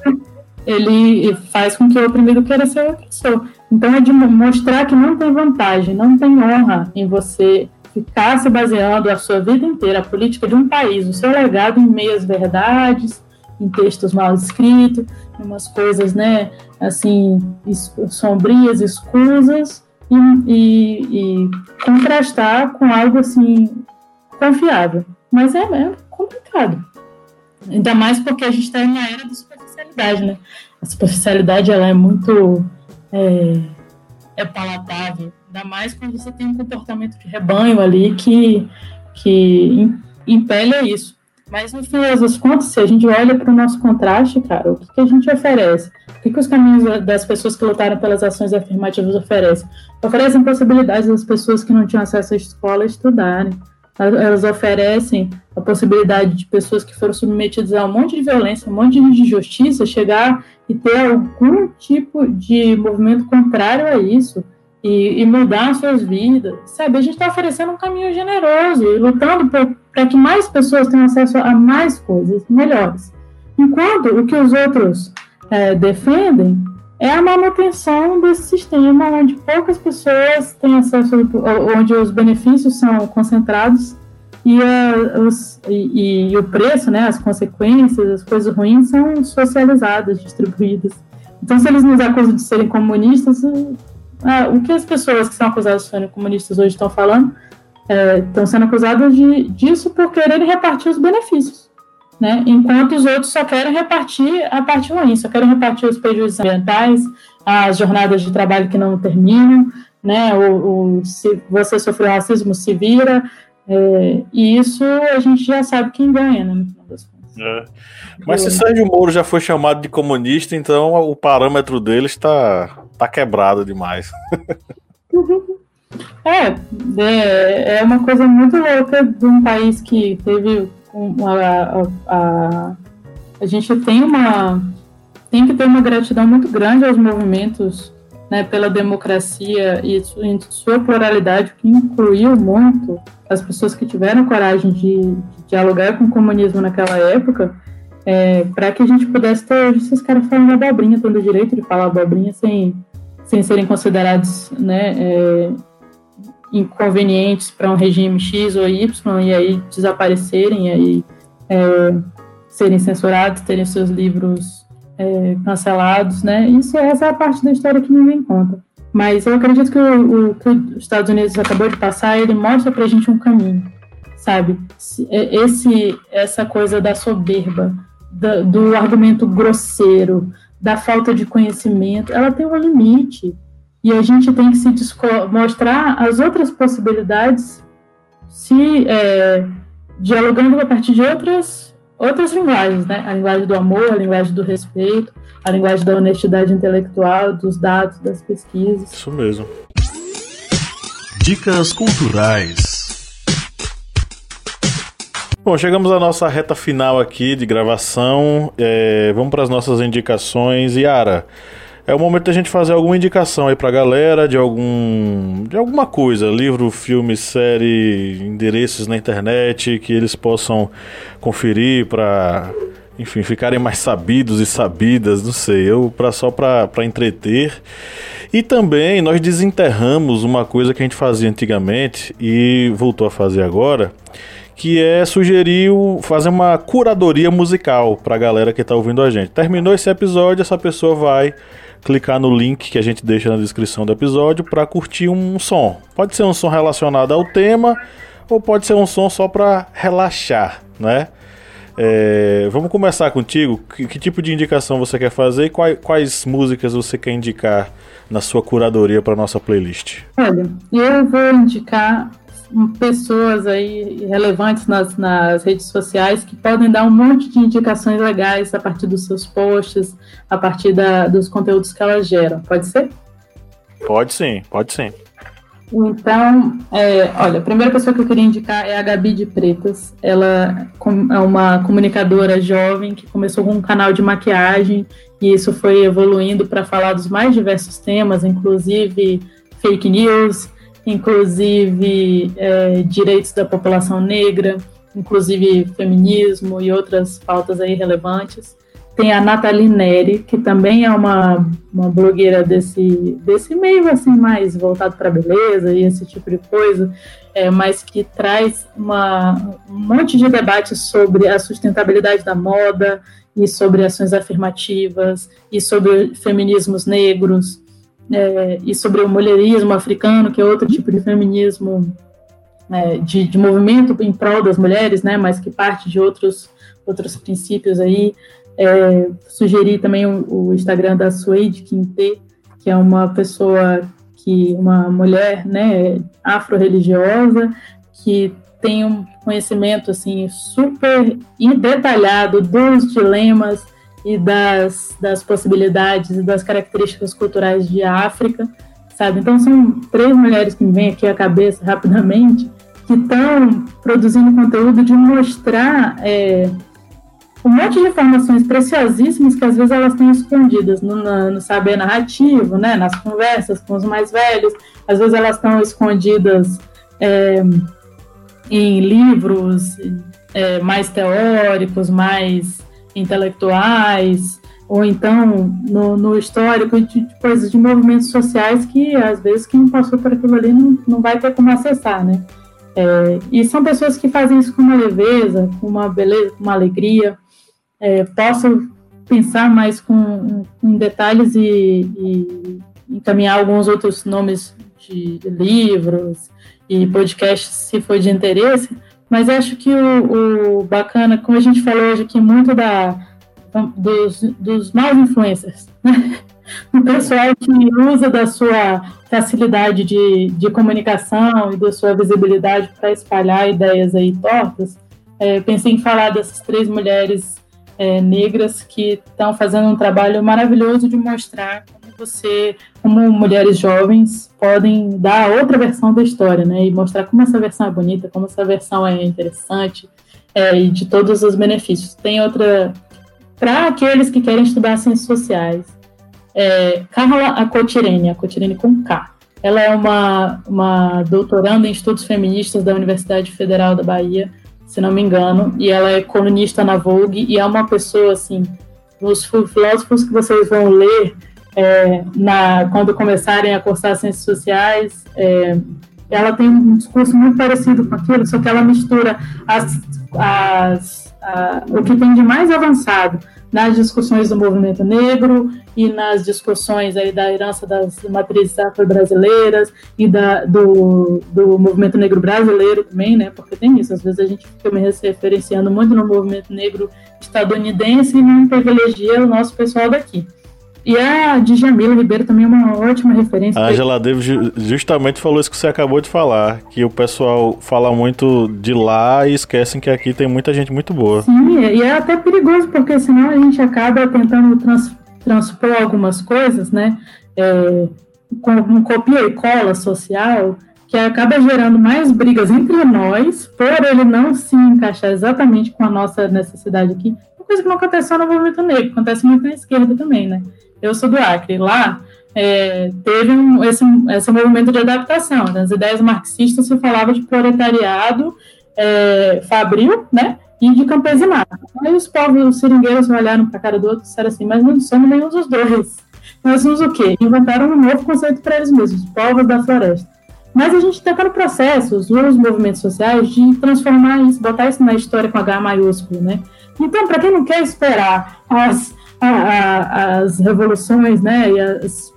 ele faz com que o oprimido queira ser o opressor. Então é de mostrar que não tem vantagem, não tem honra em você ficar se baseando a sua vida inteira, a política de um país, o seu legado em meias verdades, em textos mal escritos, em umas coisas, né, assim, sombrias, escusas, e, e, e, contrastar com algo, assim, confiável. Mas é, é complicado. Ainda mais porque a gente está na era da superficialidade, né? A superficialidade, ela é muito... É, é palatável, Ainda mais quando você tem um comportamento de rebanho ali que, que impele isso. Mas no fim das contas, se a gente olha para o nosso contraste, cara, o que, que a gente oferece? O que, que os caminhos das pessoas que lutaram pelas ações afirmativas oferecem? Oferecem possibilidades das pessoas que não tinham acesso à escola estudarem. Elas oferecem a possibilidade de pessoas que foram submetidas a um monte de violência, um monte de injustiça, chegar e ter algum tipo de movimento contrário a isso e, e mudar suas vidas. Sabe, a gente está oferecendo um caminho generoso e lutando para que mais pessoas tenham acesso a mais coisas melhores. Enquanto o que os outros é, defendem é a manutenção desse sistema onde poucas pessoas têm acesso, onde os benefícios são concentrados e, a, os, e, e, o preço, né, as consequências, as coisas ruins são socializadas, distribuídas. Então, se eles nos acusam de serem comunistas, é, o que as pessoas que são acusadas de serem comunistas hoje estão falando, é, estão sendo acusadas de, disso por quererem repartir os benefícios né? Enquanto os outros só querem repartir a parte ruim, só querem repartir os prejuízos ambientais, as jornadas de trabalho que não terminam, né? O, se você sofreu racismo, se vira, é, e isso a gente já sabe quem ganha, né? É. Mas se Sérgio Moro já foi chamado de comunista, então o parâmetro dele está tá quebrado demais. [LAUGHS] É, é, é uma coisa muito louca de um país que teve a, a, a gente tem uma tem que ter uma gratidão muito grande aos movimentos né, pela democracia e em sua pluralidade, que incluiu muito as pessoas que tiveram coragem de, de dialogar com o comunismo naquela época, é, para que a gente pudesse ter esses caras falando abobrinha, tendo o direito de falar abobrinha sem, sem serem considerados né, é, inconvenientes para um regime X ou Y e aí desaparecerem e aí é, serem censurados, terem seus livros é, cancelados, né? Isso essa é a parte da história que ninguém conta. Mas eu acredito que o, o que os Estados Unidos acabou de passar, ele mostra para a gente um caminho, sabe? É, esse essa coisa da soberba, do, do argumento grosseiro, da falta de conhecimento, ela tem um limite e a gente tem que se mostrar as outras possibilidades, se é, dialogando a partir de outras, outras linguagens, né? A linguagem do amor, a linguagem do respeito, a linguagem da honestidade intelectual, dos dados, das pesquisas. Isso mesmo. Dicas culturais. Bom, chegamos à nossa reta final aqui de gravação. É, vamos para as nossas indicações. Yara, é o momento da gente fazer alguma indicação aí pra galera de algum de alguma coisa, livro, filme, série, endereços na internet que eles possam conferir para enfim, ficarem mais sabidos e sabidas, não sei, eu para só para entreter. E também nós desenterramos uma coisa que a gente fazia antigamente e voltou a fazer agora, que é sugerir fazer uma curadoria musical para a galera que está ouvindo a gente. Terminou esse episódio, essa pessoa vai clicar no link que a gente deixa na descrição do episódio para curtir um som. Pode ser um som relacionado ao tema ou pode ser um som só para relaxar, né? É, vamos começar contigo. Que, que, tipo de indicação você quer fazer e quais, quais músicas você quer indicar na sua curadoria para nossa playlist? Olha, eu vou indicar pessoas aí relevantes nas, nas redes sociais que podem dar um monte de indicações legais a partir dos seus posts, a partir da, dos conteúdos que elas geram. Pode ser? Pode sim, pode sim. Então, é, olha, a primeira pessoa que eu queria indicar é a Gabi de Pretas. Ela é uma comunicadora jovem que começou com um canal de maquiagem e isso foi evoluindo para falar dos mais diversos temas, inclusive fake news, inclusive é, direitos da população negra, inclusive feminismo e outras pautas aí relevantes. Tem a Nathalie Neri, que também é uma, uma blogueira desse, desse meio assim mais voltado para beleza e esse tipo de coisa, é, mas que traz uma, um monte de debates sobre a sustentabilidade da moda e sobre ações afirmativas e sobre feminismos negros é, e sobre o mulherismo africano, que é outro tipo de feminismo é, de, de, movimento em prol das mulheres, né, mas que parte de outros, outros princípios aí. É, sugeri também o, o, Instagram da Suede Quinte, que é uma pessoa que uma mulher, né, afro-religiosa, que tem um conhecimento assim super detalhado dos dilemas e das, das possibilidades e das características culturais de África, sabe? Então são três mulheres que me vêm aqui à cabeça rapidamente que estão produzindo conteúdo de mostrar é, um monte de informações preciosíssimas que às vezes elas têm escondidas no, no, saber narrativo, né? Nas conversas com os mais velhos, às vezes elas estão escondidas é, em livros é, mais teóricos, mais intelectuais, ou então no, no histórico de, de, coisas de movimentos sociais que às vezes quem passou por aquilo ali não, não vai ter como acessar, né? É, e são pessoas que fazem isso com uma leveza, com uma beleza, com uma alegria. É, posso pensar mais com, detalhes e, e, encaminhar alguns outros nomes de livros e podcasts, se for de interesse, mas acho que o, o bacana, como a gente falou hoje aqui, muito da, dos, dos maus influencers, né? [LAUGHS] o pessoal que usa da sua facilidade de, de comunicação e da sua visibilidade para espalhar ideias aí tortas, é, pensei em falar dessas três mulheres é, negras que estão fazendo um trabalho maravilhoso de mostrar você, como mulheres jovens, podem dar outra versão da história, né? E mostrar como essa versão é bonita, como essa versão é interessante é, e de todos os benefícios. Tem outra para aqueles que querem estudar ciências sociais. É, Carla Acotirene, Acotirene com K. Ela é uma, uma doutoranda em estudos feministas da Universidade Federal da Bahia, se não me engano, e ela é colunista na Vogue e é uma pessoa, assim, os filósofos que vocês vão ler é, na, quando começarem a cursar ciências sociais, é, ela tem um discurso muito parecido com aquilo, só que ela mistura as, as, a, o que tem de mais avançado nas discussões do movimento negro e nas discussões aí da herança das matrizes afro-brasileiras e da, do, do movimento negro brasileiro também, né? Porque tem isso, às vezes a gente fica me referenciando muito no movimento negro estadunidense e não privilegia o nosso pessoal daqui. E a Djamila Ribeiro também é uma ótima referência. A Angela Davis justamente falou isso que você acabou de falar, que o pessoal fala muito de lá e esquecem que aqui tem muita gente muito boa. Sim, e é até perigoso, porque senão a gente acaba tentando trans, transpor algumas coisas, né, é, com um copia e cola social, que acaba gerando mais brigas entre nós, por ele não se encaixar exatamente com a nossa necessidade aqui. Uma coisa que não acontece só no movimento negro, acontece muito na esquerda também, né? Eu sou do Acre. Lá é, teve um, esse, esse movimento de adaptação. Nas ideias marxistas se falava de proletariado é, fabril, né? E de campesinato. Aí os povos seringueiros olharam para a cara do outro e disseram assim: Mas não somos nenhum dos dois. Nós somos o quê? Inventaram um novo conceito para eles mesmos, povos da floresta. Mas a gente está no processo, os movimentos sociais, de transformar isso, botar isso na história com H maiúsculo, né? Então, para quem não quer esperar as a, a, as revoluções né, e as,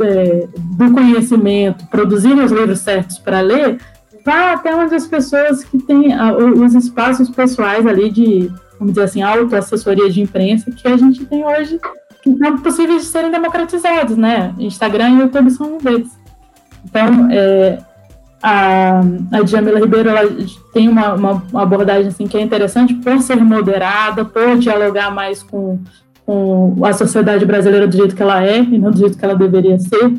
é, do conhecimento, produzirem os livros certos para ler, vá até onde as pessoas que têm os espaços pessoais ali de, vamos dizer assim, autoassessoria de imprensa que a gente tem hoje, que são possíveis de serem democratizados, né? Instagram e YouTube são um deles. Então, é, a, a Djamila Ribeiro ela tem uma, uma, abordagem assim, que é interessante por ser moderada, por dialogar mais com com a sociedade brasileira do jeito que ela é e não do jeito que ela deveria ser,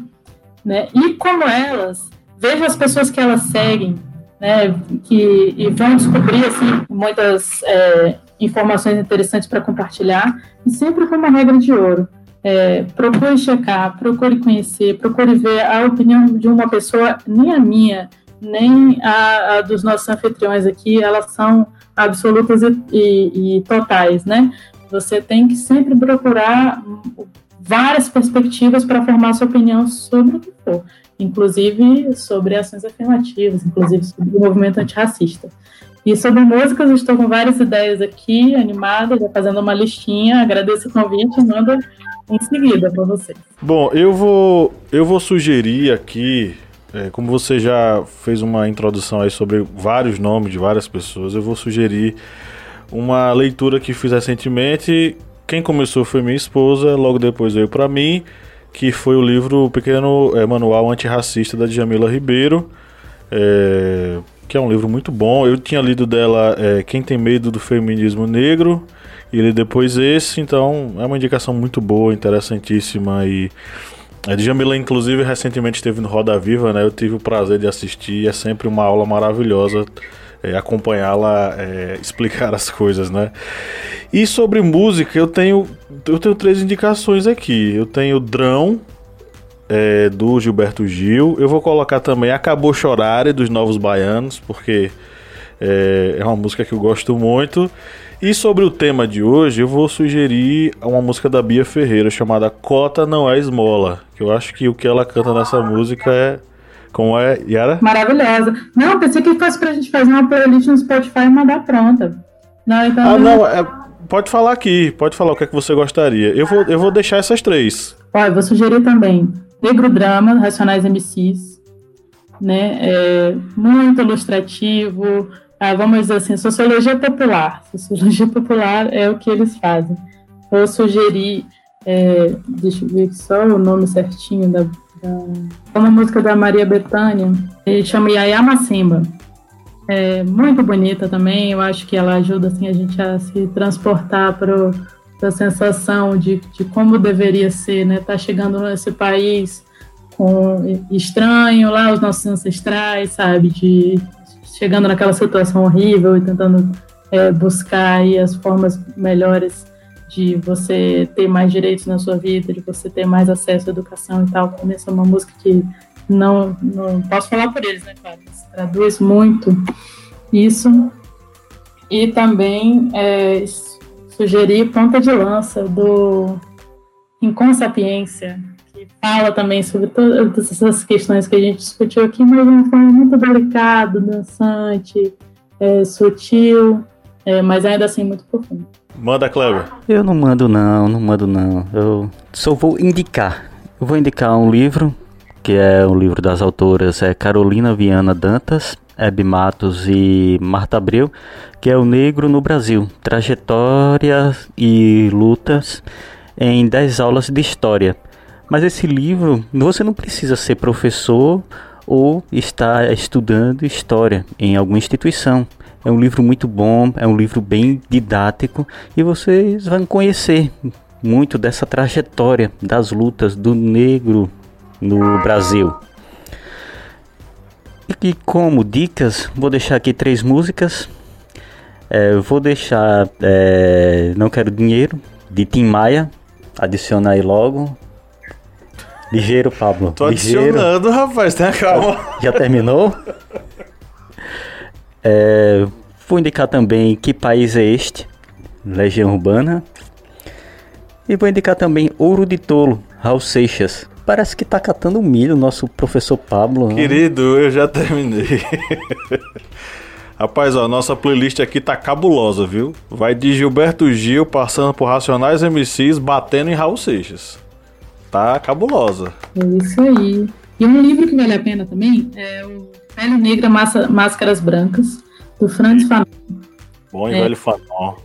né? E como elas, veja as pessoas que elas seguem, né? Que e vão descobrir assim muitas é, informações interessantes para compartilhar e sempre com uma regra de ouro. É, procure checar, procure conhecer, procure ver a opinião de uma pessoa, nem a minha, nem a, a dos nossos anfitriões aqui, elas são absolutas e, e, e totais, né? Você tem que sempre procurar várias perspectivas para formar sua opinião sobre o que for, inclusive sobre ações afirmativas, inclusive sobre o movimento antirracista. E sobre músicas, estou com várias ideias aqui, animada, já fazendo uma listinha. Agradeço o convite e mando em seguida para vocês. Bom, eu vou, eu vou sugerir aqui, é, como você já fez uma introdução aí sobre vários nomes de várias pessoas, eu vou sugerir uma leitura que fiz recentemente. Quem começou foi minha esposa, logo depois veio para mim. que foi o livro Pequeno é, Manual Antirracista da Djamila Ribeiro, é, que é um livro muito bom. Eu tinha lido dela é, Quem Tem Medo do Feminismo Negro, e li depois esse, então é uma indicação muito boa, interessantíssima e a Djamila, inclusive, recentemente esteve no Roda Viva, né? Eu tive o prazer de assistir, é sempre uma aula maravilhosa é, acompanhá-la é, explicar as coisas, né? E sobre música, eu tenho, eu tenho três indicações aqui. Eu tenho Drão, é, do Gilberto Gil. Eu vou colocar também Acabou Chorare, dos Novos Baianos, porque é, é uma música que eu gosto muito. E sobre o tema de hoje, eu vou sugerir uma música da Bia Ferreira chamada Cota Não É Esmola. Que eu acho que o que ela canta nessa música é. Como é, Yara? Maravilhosa. Não, pensei que fosse pra gente fazer uma playlist no Spotify e mandar pronta. Não, então ah, não, é, pode falar aqui, pode falar o que é que você gostaria. Eu vou, eu vou deixar essas três. Olha, vou sugerir também Negro Drama, Racionais MCs, né? É muito ilustrativo, ah, vamos dizer assim, sociologia popular. Sociologia [LAUGHS] popular é o que eles fazem. Vou sugerir, é, deixa eu ver só o nome certinho da, da uma música da Maria Bethânia, chama Yayama Simba. É muito bonita também, eu acho que ela ajuda assim, a gente a se transportar para a sensação de, de como deveria ser, né? Tá chegando nesse país com estranho lá, os nossos ancestrais, sabe? De chegando naquela situação horrível e tentando é, buscar aí as formas melhores de você ter mais direitos na sua vida, de você ter mais acesso à educação e tal. Começa uma música que não, não posso falar por eles, né, claro, traduz muito isso. E também é, sugerir Ponta de Lança, do Inconsapiência, fala também sobre todas essas questões que a gente discutiu aqui, mas de uma forma muito delicada, dançante, é, sutil, é, mas ainda assim muito profundo. Manda, Cleber. Eu não mando não, não mando não. Eu só vou indicar. Eu vou indicar um livro, que é o livro das autoras é Carolina Viana Dantas, Hebe Matos e Marta Abreu, que é O Negro no Brasil, Trajetórias e Lutas em 10 aulas de História. Mas esse livro, você não precisa ser professor ou estar estudando história em alguma instituição. É um livro muito bom, é um livro bem didático e vocês vão conhecer muito dessa trajetória das lutas do negro no Brasil. E como dicas, vou deixar aqui três músicas. É, vou deixar é, Não Quero Dinheiro, de Tim Maia. Adiciona aí logo. Ligeiro, Pablo. Tô Ligeiro. adicionando, rapaz, tenha calma. Já terminou? [LAUGHS] É, vou indicar também Que País é Este? Legião Urbana. E vou indicar também Ouro de Tolo, Raul Seixas. Parece que tá catando milho, nosso professor Pablo. Né? Querido, eu já terminei. [LAUGHS] Rapaz, ó, nossa playlist aqui tá cabulosa, viu? Vai de Gilberto Gil, passando por Racionais MCs, batendo em Raul Seixas tá cabulosa. É isso aí. E um livro que vale a pena também é o Pele Negra Massa, Máscaras Brancas, do Franz Fanon. Bom e é. velho Fanon.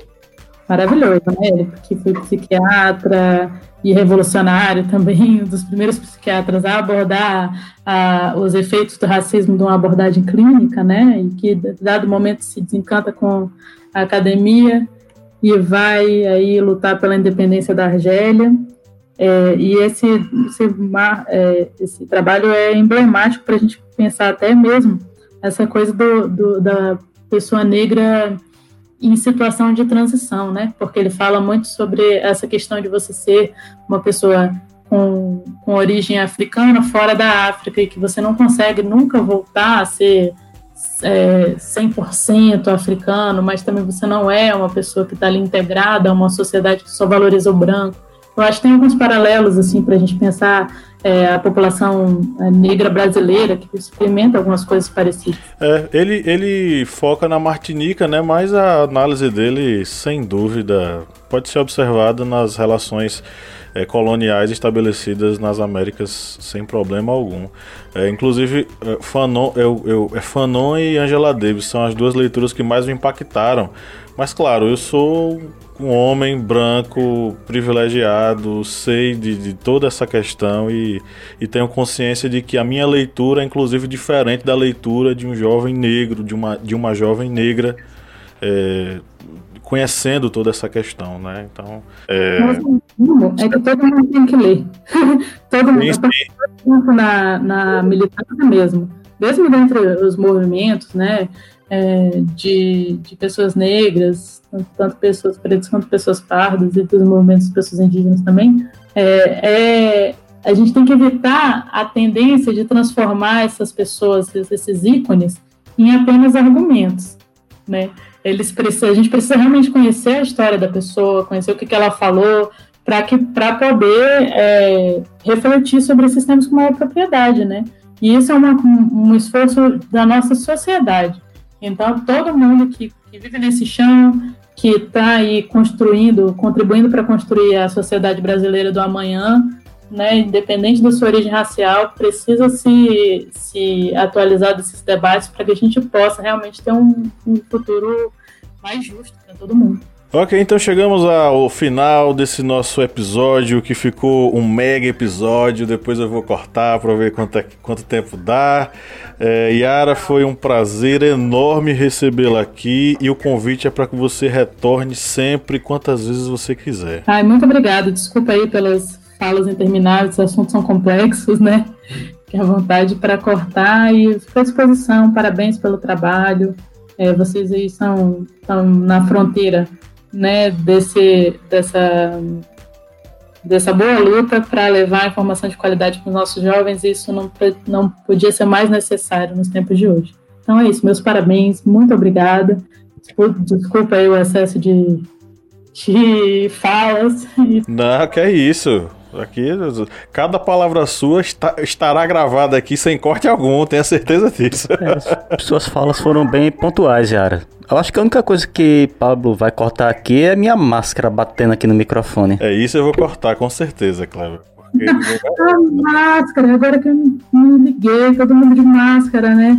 Maravilhoso, né? Ele que foi psiquiatra e revolucionário também, um dos primeiros psiquiatras a abordar a, os efeitos do racismo de uma abordagem clínica, né? E que, dado momento, se desencanta com a academia e vai aí lutar pela independência da Argélia. É, e esse, esse, é, esse, trabalho é emblemático para a gente pensar até mesmo essa coisa do, do, da pessoa negra em situação de transição, né? Porque ele fala muito sobre essa questão de você ser uma pessoa com, com origem africana fora da África e que você não consegue nunca voltar a ser é, 100% africano, mas também você não é uma pessoa que está ali integrada a uma sociedade que só valoriza o branco eu acho que tem alguns paralelos assim para a gente pensar é, a população é, negra brasileira que experimenta algumas coisas parecidas. É, ele, ele foca na Martinica, né? Mas a análise dele, sem dúvida, pode ser observada nas relações é, coloniais estabelecidas nas Américas sem problema algum. É, inclusive, é, Fanon, eu, eu, é Fanon e Angela Davis são as duas leituras que mais me impactaram. Mas claro, eu sou um homem branco privilegiado, sei de, de toda essa questão e, e tenho consciência de que a minha leitura é inclusive diferente da leitura de um jovem negro, de uma, de uma jovem negra. É, conhecendo toda essa questão, né? Então, é... é que todo mundo tem que ler. [LAUGHS] todo mundo na, na militância mesmo, mesmo dentre os movimentos, né? É, de, de pessoas negras, tanto pessoas pretas quanto pessoas pardas e dos movimentos de pessoas indígenas também, é, é, a gente tem que evitar a tendência de transformar essas pessoas, esses ícones, em apenas argumentos, né? Eles precisam, a gente precisa realmente conhecer a história da pessoa, conhecer o que, que ela falou, para que para poder é, refletir sobre esses temas com maior propriedade, né? E isso é uma, um, um esforço da nossa sociedade. Então, todo mundo que, que vive nesse chão, que está aí construindo, contribuindo para construir a sociedade brasileira do amanhã, né, independente da sua origem racial, precisa se, se atualizar desses debates para que a gente possa realmente ter um, um futuro mais justo para todo mundo. Ok, então chegamos ao final desse nosso episódio, que ficou um mega episódio. Depois eu vou cortar para ver quanto, é, quanto tempo dá. É, Yara, foi um prazer enorme recebê-la aqui e o convite é para que você retorne sempre, quantas vezes você quiser. Ai, muito obrigada. Desculpa aí pelas falas intermináveis, os assuntos são complexos, né? Fique à vontade para cortar e fico à disposição. Parabéns pelo trabalho. É, vocês aí são, estão na fronteira né, desse, dessa, dessa boa luta para levar informação de qualidade para os nossos jovens. Isso não, não podia ser mais necessário nos tempos de hoje. Então é isso. Meus parabéns. Muito obrigada. Desculpa aí o excesso de, de falas. [LAUGHS] Não, que é isso. Aqui, cada palavra sua está, estará gravada aqui sem corte algum, tenha certeza disso. É, suas falas foram bem pontuais, Yara. Eu acho que a única coisa que Pablo vai cortar aqui é a minha máscara batendo aqui no microfone. É isso eu vou cortar, com certeza, Cleber. a máscara, agora que eu me liguei, todo mundo de máscara, né?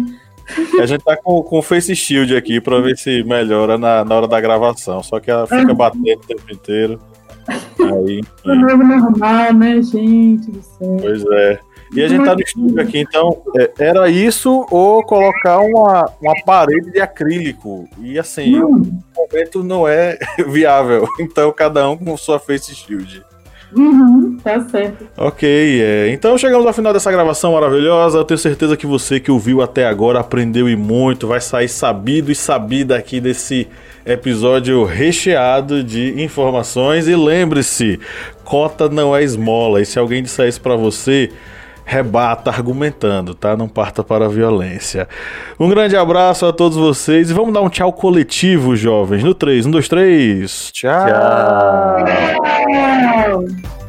A gente tá com, com Face Shield aqui pra ver se melhora na, na hora da gravação. Só que ela fica batendo o tempo inteiro. Aí, novo normal, né, gente do céu. Pois é. E a gente tá no estúdio aqui, então é, era isso ou colocar uma, uma parede de acrílico. E assim, hum. o momento não é [LAUGHS] viável. Então cada um com sua face shield. Uhum, tá certo. Ok, é. então chegamos ao final dessa gravação maravilhosa. Eu tenho certeza que você que ouviu até agora aprendeu e muito, vai sair sabido e sabida aqui desse episódio recheado de informações. E lembre-se, cota não é esmola. E se alguém disser isso pra você, rebata argumentando, tá? Não parta para a violência. Um grande abraço a todos vocês e vamos dar um tchau coletivo, jovens. No 3, 1, 2, 3. Tchau. tchau.